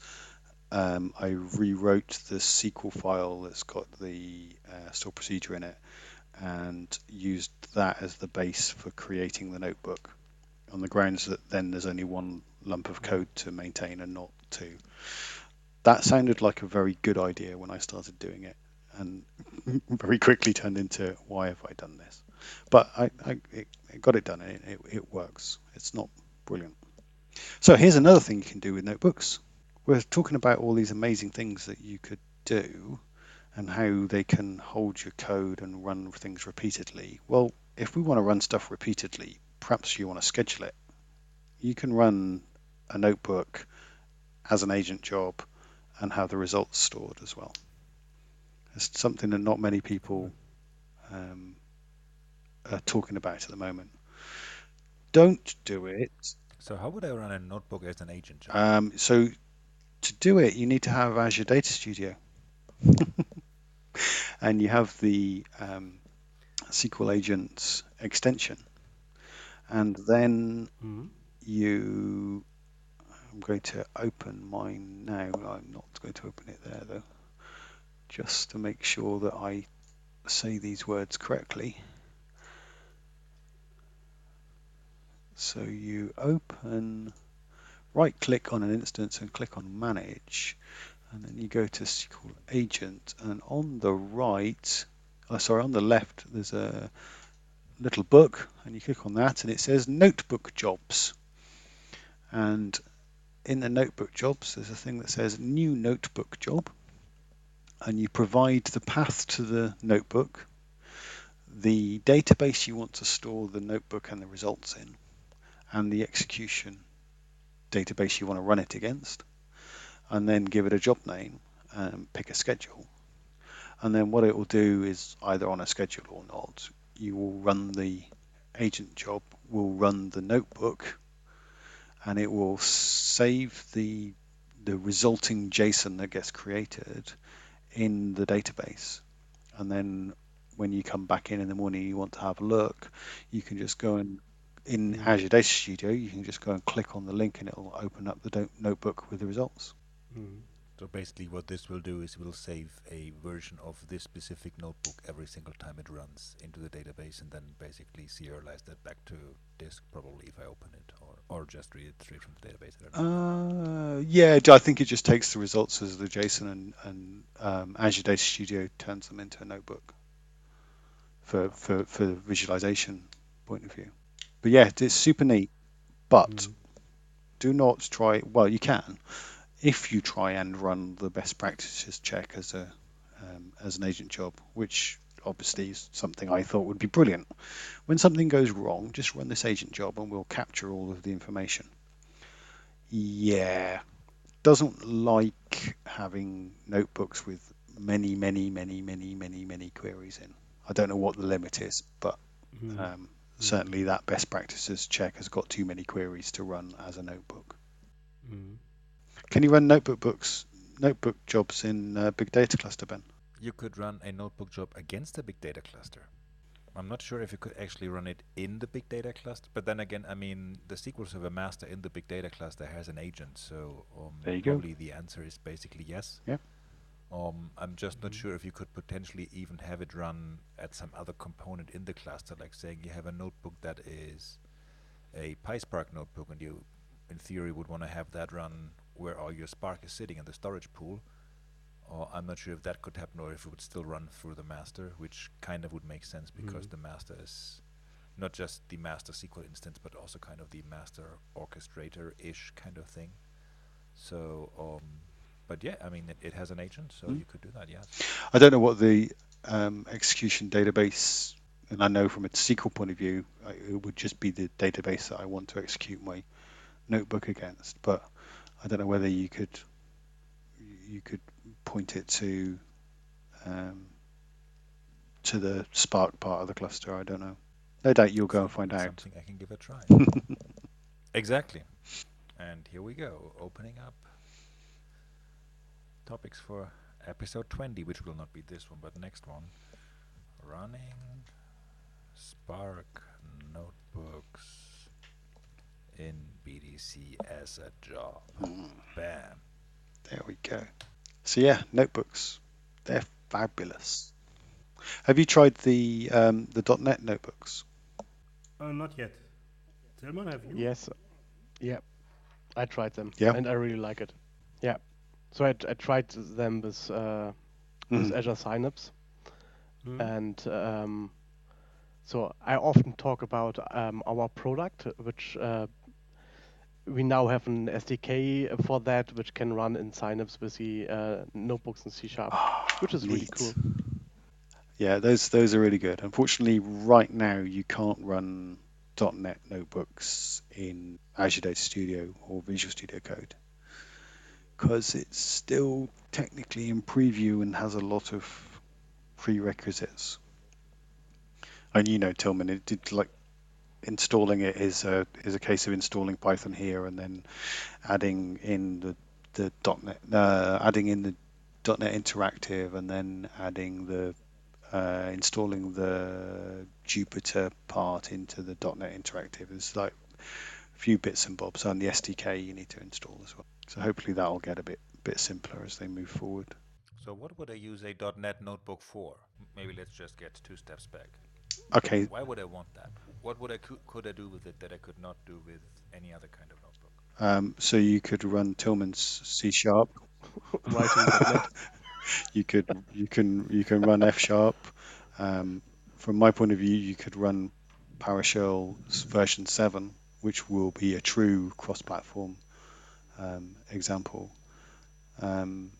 um, I rewrote the SQL file that's got the uh, store procedure in it and used that as the base for creating the notebook on the grounds that then there's only one lump of code to maintain and not two. That sounded like a very good idea when I started doing it and (laughs) very quickly turned into why have I done this? But I, I it, it got it done and it, it, works. It's not brilliant. So here's another thing you can do with notebooks we're talking about all these amazing things that you could do and how they can hold your code and run things repeatedly. Well, if we want to run stuff repeatedly, perhaps you want to schedule it. You can run a notebook as an agent job and have the results stored as well. It's something that not many people um, are talking about at the moment. Don't do it. So how would I run a notebook as an agent? Um, so to do it, you need to have Azure Data Studio. (laughs) and you have the um, SQL Agents extension. And then Mhm. you, I'm going to open mine now. I'm not going to open it there though, just to make sure that I say these words correctly. So you open, right click on an instance and click on manage, and then you go to SQL agent, and on the right, oh, sorry, on the left, there's a little book, and you click on that, and it says notebook jobs. And in the notebook jobs, there's a thing that says new notebook job, and you provide the path to the notebook, the database you want to store the notebook and the results in, and the execution database you want to run it against, and then give it a job name and pick a schedule. And then what it will do is either on a schedule or not, you will run the agent job, will run the notebook, and it will save the the resulting JSON that gets created in the database. And then when you come back in in the morning, you want to have a look, you can just go and in Azure Data Studio, you can just go and click on the link, and it'll open up the notebook with the results. Mhm. So basically what this will do is it will save a version of this specific notebook every single time it runs into the database and then basically serialize that back to disk probably if I open it or, or just read it straight from the database. I don't know. Uh, yeah, I think it just takes the results as the JSON and, and um, Azure Data Studio turns them into a notebook for, for, for the visualization point of view. But yeah, it's super neat. But do not try, well, you can, if you try and run the best practices check as a um, as an agent job, which obviously is something I thought would be brilliant. When something goes wrong, just run this agent job and we'll capture all of the information. Yeah, doesn't like having notebooks with many, many, many, many, many, many queries in. I don't know what the limit is, but Mhm. um, certainly that best practices check has got too many queries to run as a notebook. Mhm. Can you run notebook books, notebook jobs in uh, Big Data Cluster, Ben? You could run a notebook job against a big data cluster. I'm not sure if you could actually run it in the big data cluster, but then again, I mean, the SQL Server master in the big data cluster has an agent, so um, There you go. probably the answer is basically yes. Yeah. Um, I'm just not sure if you could potentially even have it run at some other component in the cluster, like saying you have a notebook that is a PySpark notebook, and you, in theory, would want to have that run where all your Spark is sitting in the storage pool. Or I'm not sure if that could happen, or if it would still run through the master, which kind of would make sense because the master is not just the master SQL instance, but also kind of the master orchestrator-ish kind of thing. So, um, but yeah, I mean, it, it has an agent, so you could do that, Yeah. I don't know what the um, execution database, and I know from a SQL point of view, it would just be the database that I want to execute my notebook against. But I don't know whether you could you could point it to um, to the Spark part of the cluster. I don't know. No doubt you'll go and find out. Something I can give a try. (laughs) exactly. And here we go, opening up topics for episode 20, which will not be this one, but next one. Running Spark notebooks in BDC as a job. Bam. There we go. So yeah, notebooks. They're fabulous. Have you tried the um, the .NET notebooks? Uh, not yet. Tilman, have you? Yes. Yeah. I tried them. Yeah? And I really like it. Yeah. So I, I tried them with, uh, with Mhm. Azure Synapse. Mhm. And um, so I often talk about um, our product, which uh, we now have an SDK for that, which can run in Synapse with the uh, notebooks in C Sharp, which is really cool. Yeah, those those are really good. Unfortunately, right now you can't run .NET notebooks in Azure Data Studio or Visual Studio Code because it's still technically in preview and has a lot of prerequisites. And you know, Tillman, it did like installing it is a is a case of installing Python here and then adding in the the .NET, uh, adding in the .NET Interactive, and then adding the uh, installing the Jupyter part into the .NET Interactive. There's like a few bits and bobs on the SDK you need to install as well. So hopefully that'll get a bit bit simpler as they move forward. So what would I use a .NET notebook for? Maybe let's just get two steps back. Okay, Why would I want that? What would I could, could I do with it that I could not do with any other kind of notebook? um, so you could run Tillman's C sharp. (laughs) Writing .NET. (laughs) you could you can you can run F sharp. Um, from my point of view, you could run PowerShell version seven, which will be a true cross-platform um, example. Um,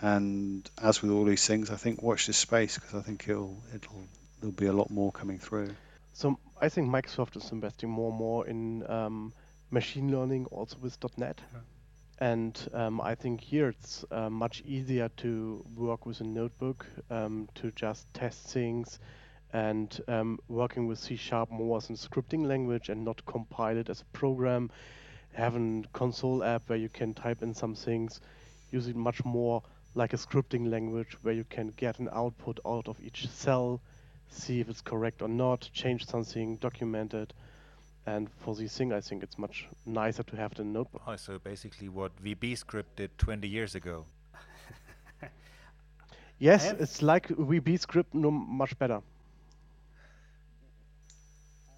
and as with all these things, I think watch this space because I think it'll it'll there'll be a lot more coming through. So I think Microsoft is investing more and more in um, machine learning also with .NET. And um, I think here it's uh, much easier to work with a notebook um, to just test things and um, working with C Sharp more as a scripting language and not compile it as a program. Have a console app where you can type in some things, use it much more like a scripting language where you can get an output out of each cell, see if it's correct or not, change something, document it. And for this thing, I think it's much nicer to have the notebook. Oh, so basically what VB script did 20 years ago. (laughs) Yes, it's like VB script, no much better.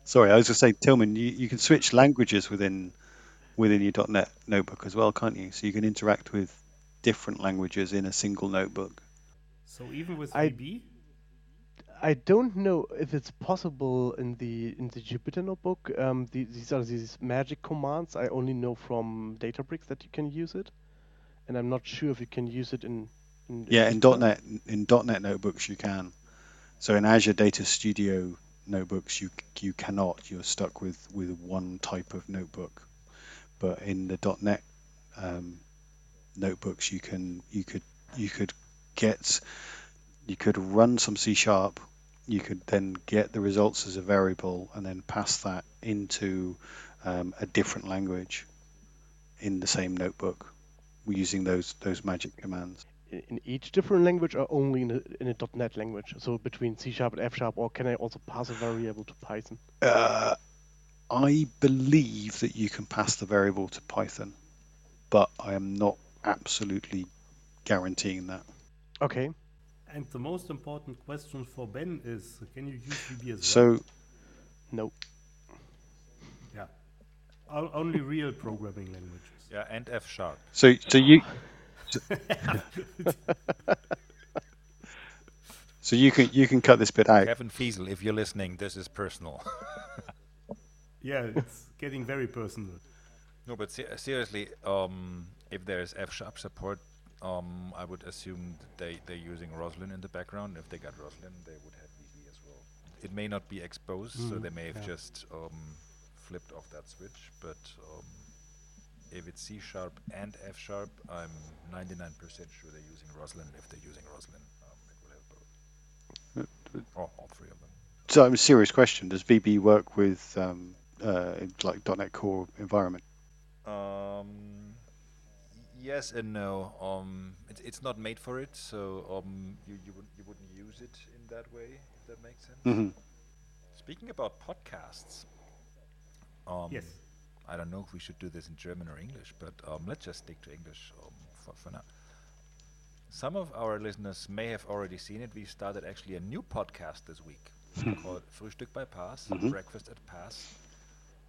Sorry, I was just saying, Tillman, you, you can switch languages within within your .NET notebook as well, can't you? So you can interact with different languages in a single notebook. So even with I- VB, I don't know if it's possible in the in the Jupyter notebook. Um, the, these are these magic commands. I only know from Databricks that you can use it, and I'm not sure if you can use it in. in Yeah, in .NET in .NET notebooks you can. So in Azure Data Studio notebooks you you cannot. You're stuck with with one type of notebook. But in the .NET um, notebooks you can you could you could get you could run some C sharp. You could then get the results as a variable and then pass that into um, a different language in the same notebook using those those magic commands. in each different language or only in a, in a .NET language? So between C Sharp and F Sharp, or can I also pass a variable to Python? Uh, I believe that you can pass the variable to Python, but I am not absolutely guaranteeing that. Okay. and the most important question for Ben is, can you use VB as well? So, No. yeah, O- only real programming languages. Yeah, and F sharp. so, so you, (laughs) so you can you can cut this bit out. Kevin Feasel, if you're listening, this is personal. (laughs) Yeah, it's getting very personal. no, but se- seriously, um, if there's F sharp support, um, I would assume that they, they're using Roslyn in the background. If they got Roslyn, they would have VB as well. It may not be exposed, so they may have just um, flipped off that switch, but um, if it's C sharp and F sharp, I'm 99% sure they're using Roslyn. If they're using Roslyn, um, it will have both. Or all three of them. So, I'm a serious question: Does VB work with uh, like .NET Core environment? Um, yes and no. Um, it's it's not made for it, so um, you you wouldn't you wouldn't use it in that way. If that makes sense. hmm Speaking about podcasts, um, Yes. I don't know if we should do this in German or English, but um, let's just stick to English um, for, for now. Some of our listeners may have already seen it. We started actually a new podcast this week called Frühstück bei PASS, Breakfast at PASS.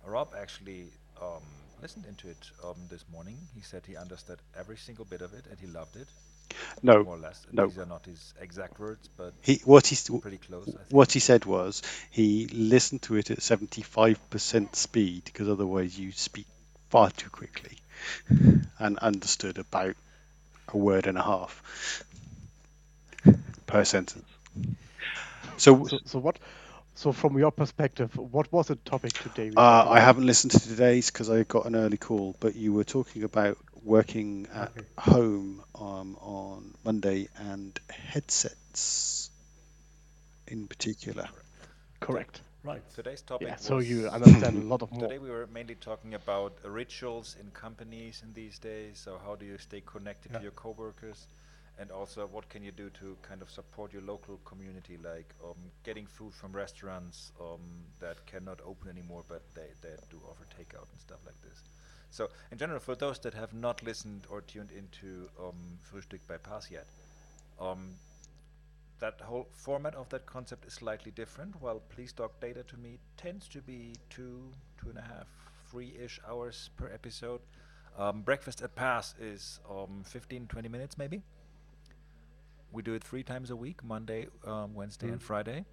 Rob actually um, listened into it um, this morning. He said he understood every single bit of it and he loved it, No, more or less. no. These are not his exact words, but he what he pretty close. I think. what he said was he listened to it at 75% speed because otherwise you speak far too quickly (laughs) and understood about a word and a half per sentence. So, So, so what? So from your perspective, what was the topic today? uh, I haven't listened to today's because I got an early call, but you were talking about working at Okay. home um, on Monday and headsets in particular. Correct. Right. Today's topic Yeah. So you understand a lot of (coughs) more. Today we were mainly talking about uh, rituals in companies in these days. So how do you stay connected Yeah. to your coworkers, and also what can you do to kind of support your local community, like um, getting food from restaurants um, that cannot open anymore, but they, they do offer takeout and stuff like this. So in general, for those that have not listened or tuned into um, Frühstück bei PASS yet, um, that whole format of that concept is slightly different. While Please Talk Data to me tends to be two, two and a half, three-ish hours per episode. Um, Breakfast at PASS is um, 15, 20 minutes maybe. We do it three times a week, Monday, um, Wednesday, and Friday.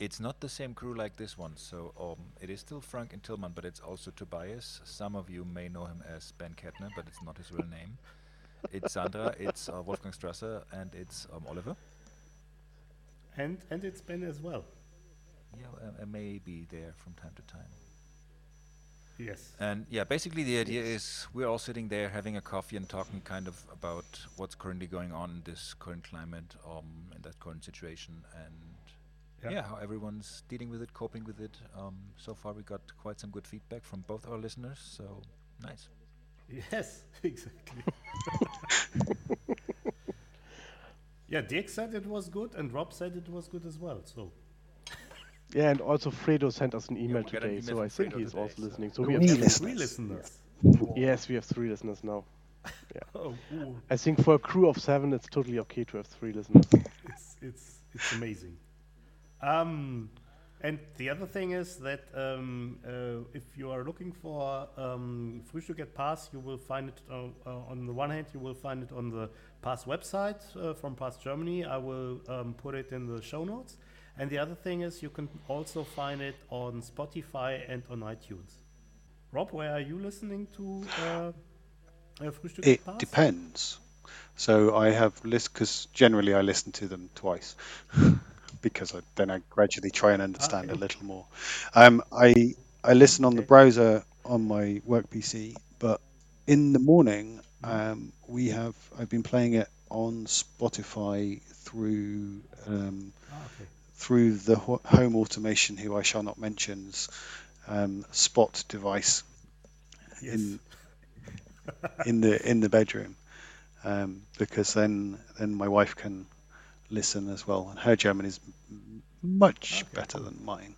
It's not the same crew like this one, so um, it is still Frank and Tillman, but it's also Tobias. Some of you may know him as Ben Kettner, but it's not his real name. It's Sandra, (laughs) it's uh, Wolfgang Strasser, and it's um, Oliver. And and it's Ben as well. Yeah, uh, uh, may be there from time to time. Yes. And yeah, basically the idea is we're all sitting there having a coffee and talking kind of about what's currently going on in this current climate, um, in that current situation, and Yeah. yeah, how everyone's dealing with it, coping with it. Um, so far, we got quite some good feedback from both our listeners, so nice. Yes, (laughs) exactly. (laughs) yeah, Dick said it was good, and Rob said it was good as well. So Yeah, and also Fredo sent us an email we got an today, email so I think Fredo he's today, also so- listening. So The we have three- listeners. three listeners. Yes, we have three listeners now. (laughs) Oh, ooh, I think for a crew of seven, it's totally okay to have three listeners. it's it's it's amazing. Um, and the other thing is that um, uh, if you are looking for um, Frühstück at PASS, you will find it uh, uh, on the one hand, you will find it on the Pass website uh, from PASS Germany. I will um, put it in the show notes. And the other thing is you can also find it on Spotify and on iTunes. Rob, where are you listening to uh, uh, It Pass? depends. So I have list because generally I listen to them twice (laughs) because I, then I gradually try and understand a little more. Um, I I listen on the browser on my work PC, but in the morning Mm-hmm. um, we have I've been playing it on Spotify through um, Ah, okay. Through the home automation who I shall not mention's um, spot device Yes. in (laughs) in the in the bedroom. Um, because then then my wife can listen as well and her German is much Okay, better than mine.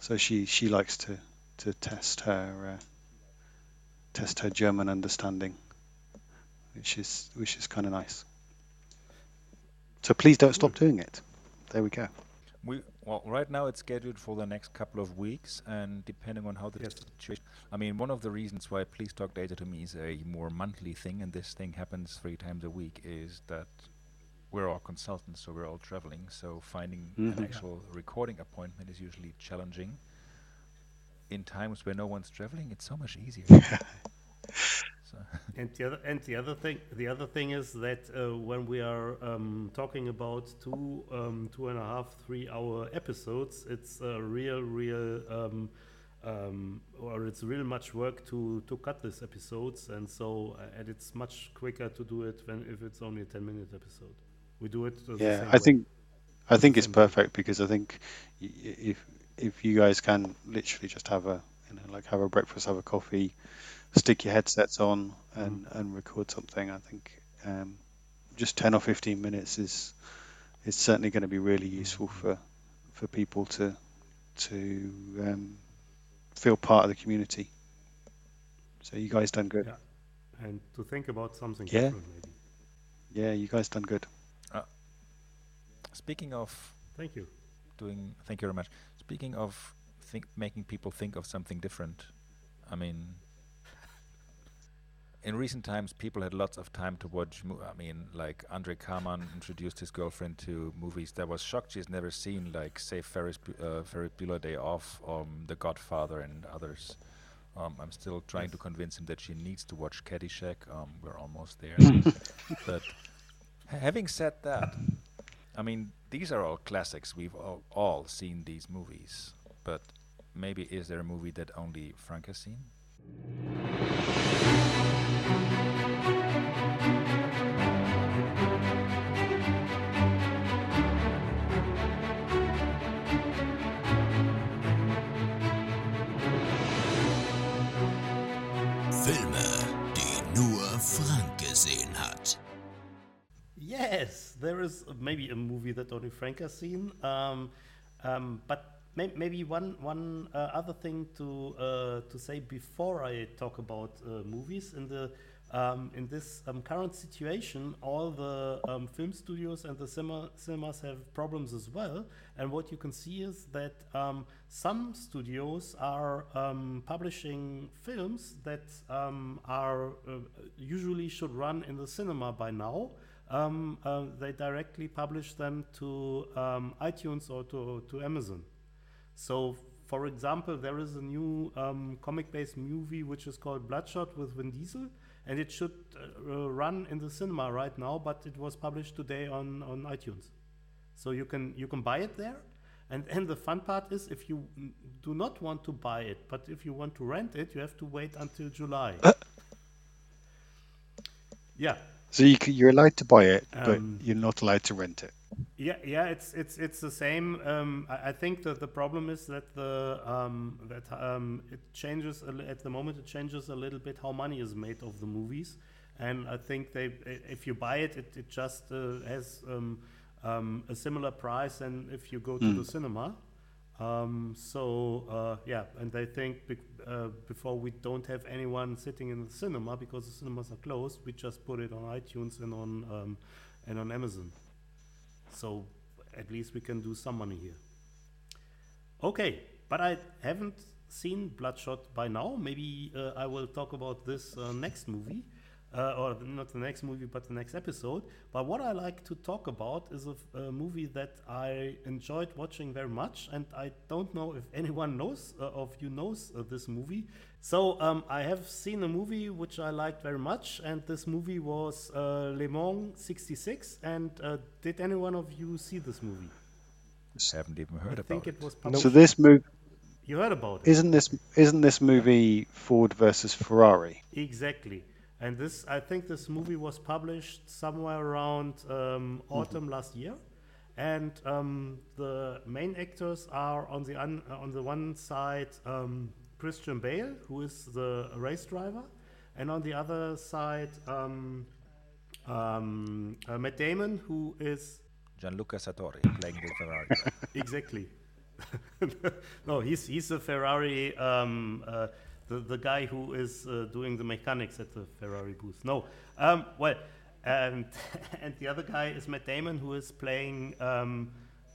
So she she likes to to test her uh, test her German understanding which is which is kind of nice. So please don't stop doing it there we go We well, right now it's scheduled for the next couple of weeks, and depending on how the Yes. situation. I mean, one of the reasons why Please Talk Data to me is a more monthly thing, and this thing happens three times a week, is that we're all consultants, so we're all traveling. So finding Mhm. an actual recording appointment is usually challenging. In times where no one's traveling, it's so much easier. (laughs) so (laughs) And the other and the other thing the other thing is that uh, when we are um, talking about two um, two and a half three hour episodes, it's a real real um, um, or it's real much work to to cut these episodes, and so uh, and it's much quicker to do it than if it's only a ten minute episode. We do it. the yeah same I way. think I think it's perfect because I think y- y- if if you guys can literally just have a you know like have a breakfast have a coffee stick your headsets on and and record something I think um, just 10 or 15 minutes is is certainly going to be really useful for for people to to um, feel part of the community so you guys done good Yeah. and to think about something Yeah. different maybe. yeah you guys done good speaking of Thank you. doing thank you very much speaking of think making people think of something different i mean in recent times people had lots of time to watch i mean like Andre Kamman introduced his girlfriend to movies that was shocked she's never seen like say ferris uh, ferris bueller day off um the godfather and others Um, I'm still trying to convince him that she needs to watch Caddyshack. Um, we're almost there. (laughs) but having said that, I mean, these are all classics. We've all, all seen these movies. But maybe is there a movie that only Frank has seen? There is maybe a movie that only Frank has seen. Um, um, but may- maybe one one uh, other thing to uh, to say before I talk about uh, movies in the um, in this um, current situation, all the um, film studios and the cinema, cinemas have problems as well. And what you can see is that um, some studios are publishing films that are uh, usually should run in the cinema by now. Um, uh, they directly publish them to um, iTunes or to, to Amazon. So, for example, there is a new um, comic-based movie which is called Bloodshot with Vin Diesel, and it should uh, run in the cinema right now, but it was published today on, on iTunes. So you can you can buy it there, and and the fun part is if you do not want to buy it, but if you want to rent it, you have to wait until July. (laughs) yeah, So you c you're allowed to buy it, but Um, you're not allowed to rent it. Yeah, yeah, it's it's it's the same. Um, I, I think that the problem is that the um, that um, it changes a at the moment. It changes a little bit how money is made of the movies, and I think they if you buy it, it, it just uh, has um, um, a similar price than if you go to the cinema. Um, so uh, yeah, and I think bec uh, before we don't have anyone sitting in the cinema because the cinemas are closed, we just put it on iTunes and on um, and on Amazon. So at least we can do some money here. Okay, but I haven't seen Bloodshot by now. Maybe uh, I will talk about this uh, next movie, uh, or not the next movie, but the next episode. But what I like to talk about is a movie that I enjoyed watching very much, and I don't know if anyone knows uh, of you knows uh, this movie. So um, I have seen a movie which I liked very much, and this movie was uh, Le Mans '66. And uh, did any one of you see this movie? I Haven't even heard I about think it was published. So this movie. You heard about it. isn't this isn't this movie Ford versus Ferrari? Exactly. And this, I think this movie was published somewhere around um, autumn last year. And um, the main actors are on the un, uh, on the one side um, Christian Bale, who is the race driver, and on the other side um, um, uh, Matt Damon, who is Gianluca Sartori playing the Ferrari. (laughs) exactly. (laughs) no, he's he's a Ferrari, um, uh, the the guy who is uh, doing the mechanics at the Ferrari booth. No, um, well, and (laughs) and the other guy is Matt Damon, who is playing um,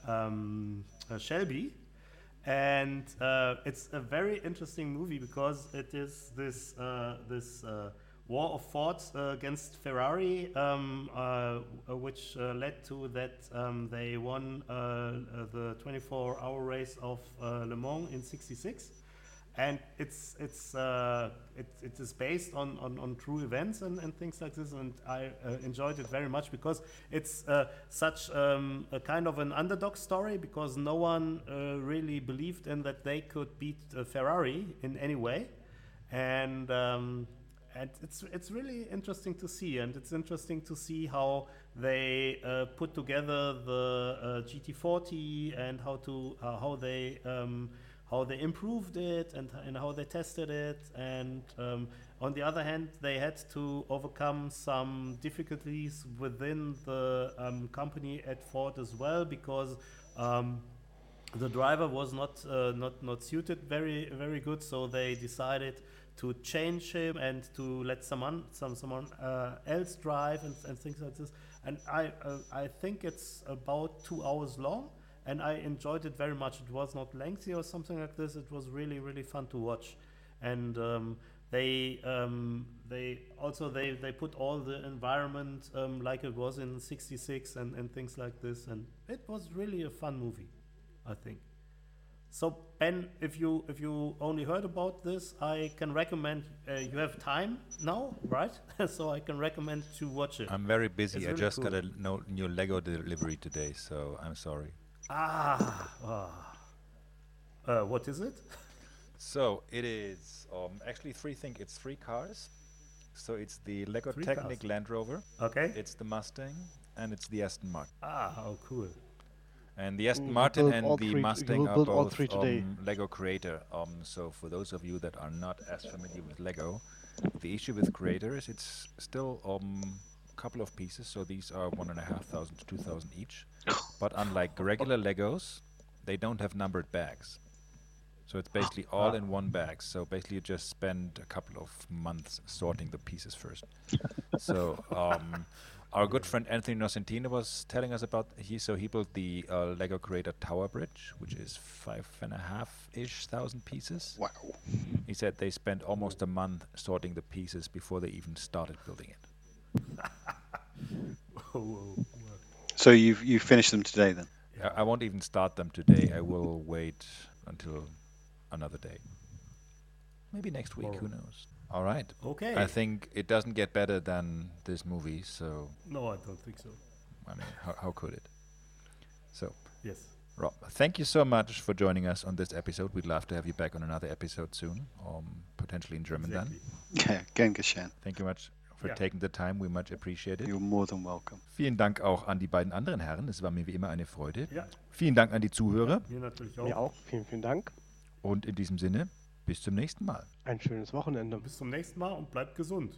um, uh, Shelby, and uh, it's a very interesting movie because it is this uh, this uh, war of Ford uh, against Ferrari, um, which led to that um, they won the 24-hour race of Le Mans in '66 and it's it's uh, it, it is based on, on, on true events and, and things like this. And I uh, enjoyed it very much because it's uh, such um, a kind of an underdog story because no one uh, really believed in that they could beat uh, Ferrari in any way. And um, and it's it's really interesting to see. And it's interesting to see how they uh, put together the uh, GT40 and how to uh, how they um, how they improved it and, and how they tested it. And um, on the other hand they had to overcome some difficulties within the um, company at Ford as well because um, the driver was not uh, not not suited very very good. So they decided to change him and to let someone some someone uh, else drive and, and things like this. And I uh, I think it's about two hours long and I enjoyed it very much it was not lengthy or something like this it was really really fun to watch and um, they um, they also they, they put all the environment um, like it was in 66 and, and things like this and it was really a fun movie I think So Ben, if you if you only heard about this, I can recommend. Uh, you have time now, right? (laughs) so I can recommend to watch it. I'm very busy. It's I really just got a no, new Lego delivery today, so I'm sorry. Ah, ah. Uh, what is it? So it is um, actually three things. It's three cars. So it's the Lego Three Technic cars. Land Rover, Okay. it's the Mustang, and it's the Aston Martin. ah, oh cool. And the Aston Martin and the three- you Mustang will are build all both three today. um, Lego Creator. Um, so for those of you that are not as familiar with Lego, the issue with Creator is it's still um, a couple of pieces. So these are one and a half thousand to two thousand each. (laughs) But unlike regular Legos, they don't have numbered bags. So it's basically all in one bag. So basically, you just spend a couple of months sorting the pieces first. (laughs) so um, our good friend Anthony Nocentino was telling us about he. So he built the uh, Lego Creator Tower Bridge, which is five and a half ish thousand pieces. Wow. He said they spent almost a month sorting the pieces before they even started building it. (laughs) Oh, oh. So you've you finished them today then? I, I won't even start them today. I will wait until another day. Maybe next week. Who knows? All right. Okay. I think it doesn't get better than this movie, so no, I don't think so. I mean, how, how could it? So, Yes. Rob, thank you so much for joining us on this episode. We'd love to have you back on another episode soon, um, potentially in German Exactly. (laughs) Yeah, gern geschehen. then. Thank you much for Yeah. taking the time. We much appreciate it. You're more than welcome. Vielen Dank auch an die beiden anderen Herren. Es war mir wie immer eine Freude. Ja, Vielen Dank an die Zuhörer. mir natürlich auch. Mir auch. Vielen, vielen Dank. Und in diesem Sinne, bis zum nächsten Mal. Ein schönes Wochenende. Bis zum nächsten Mal und bleibt gesund.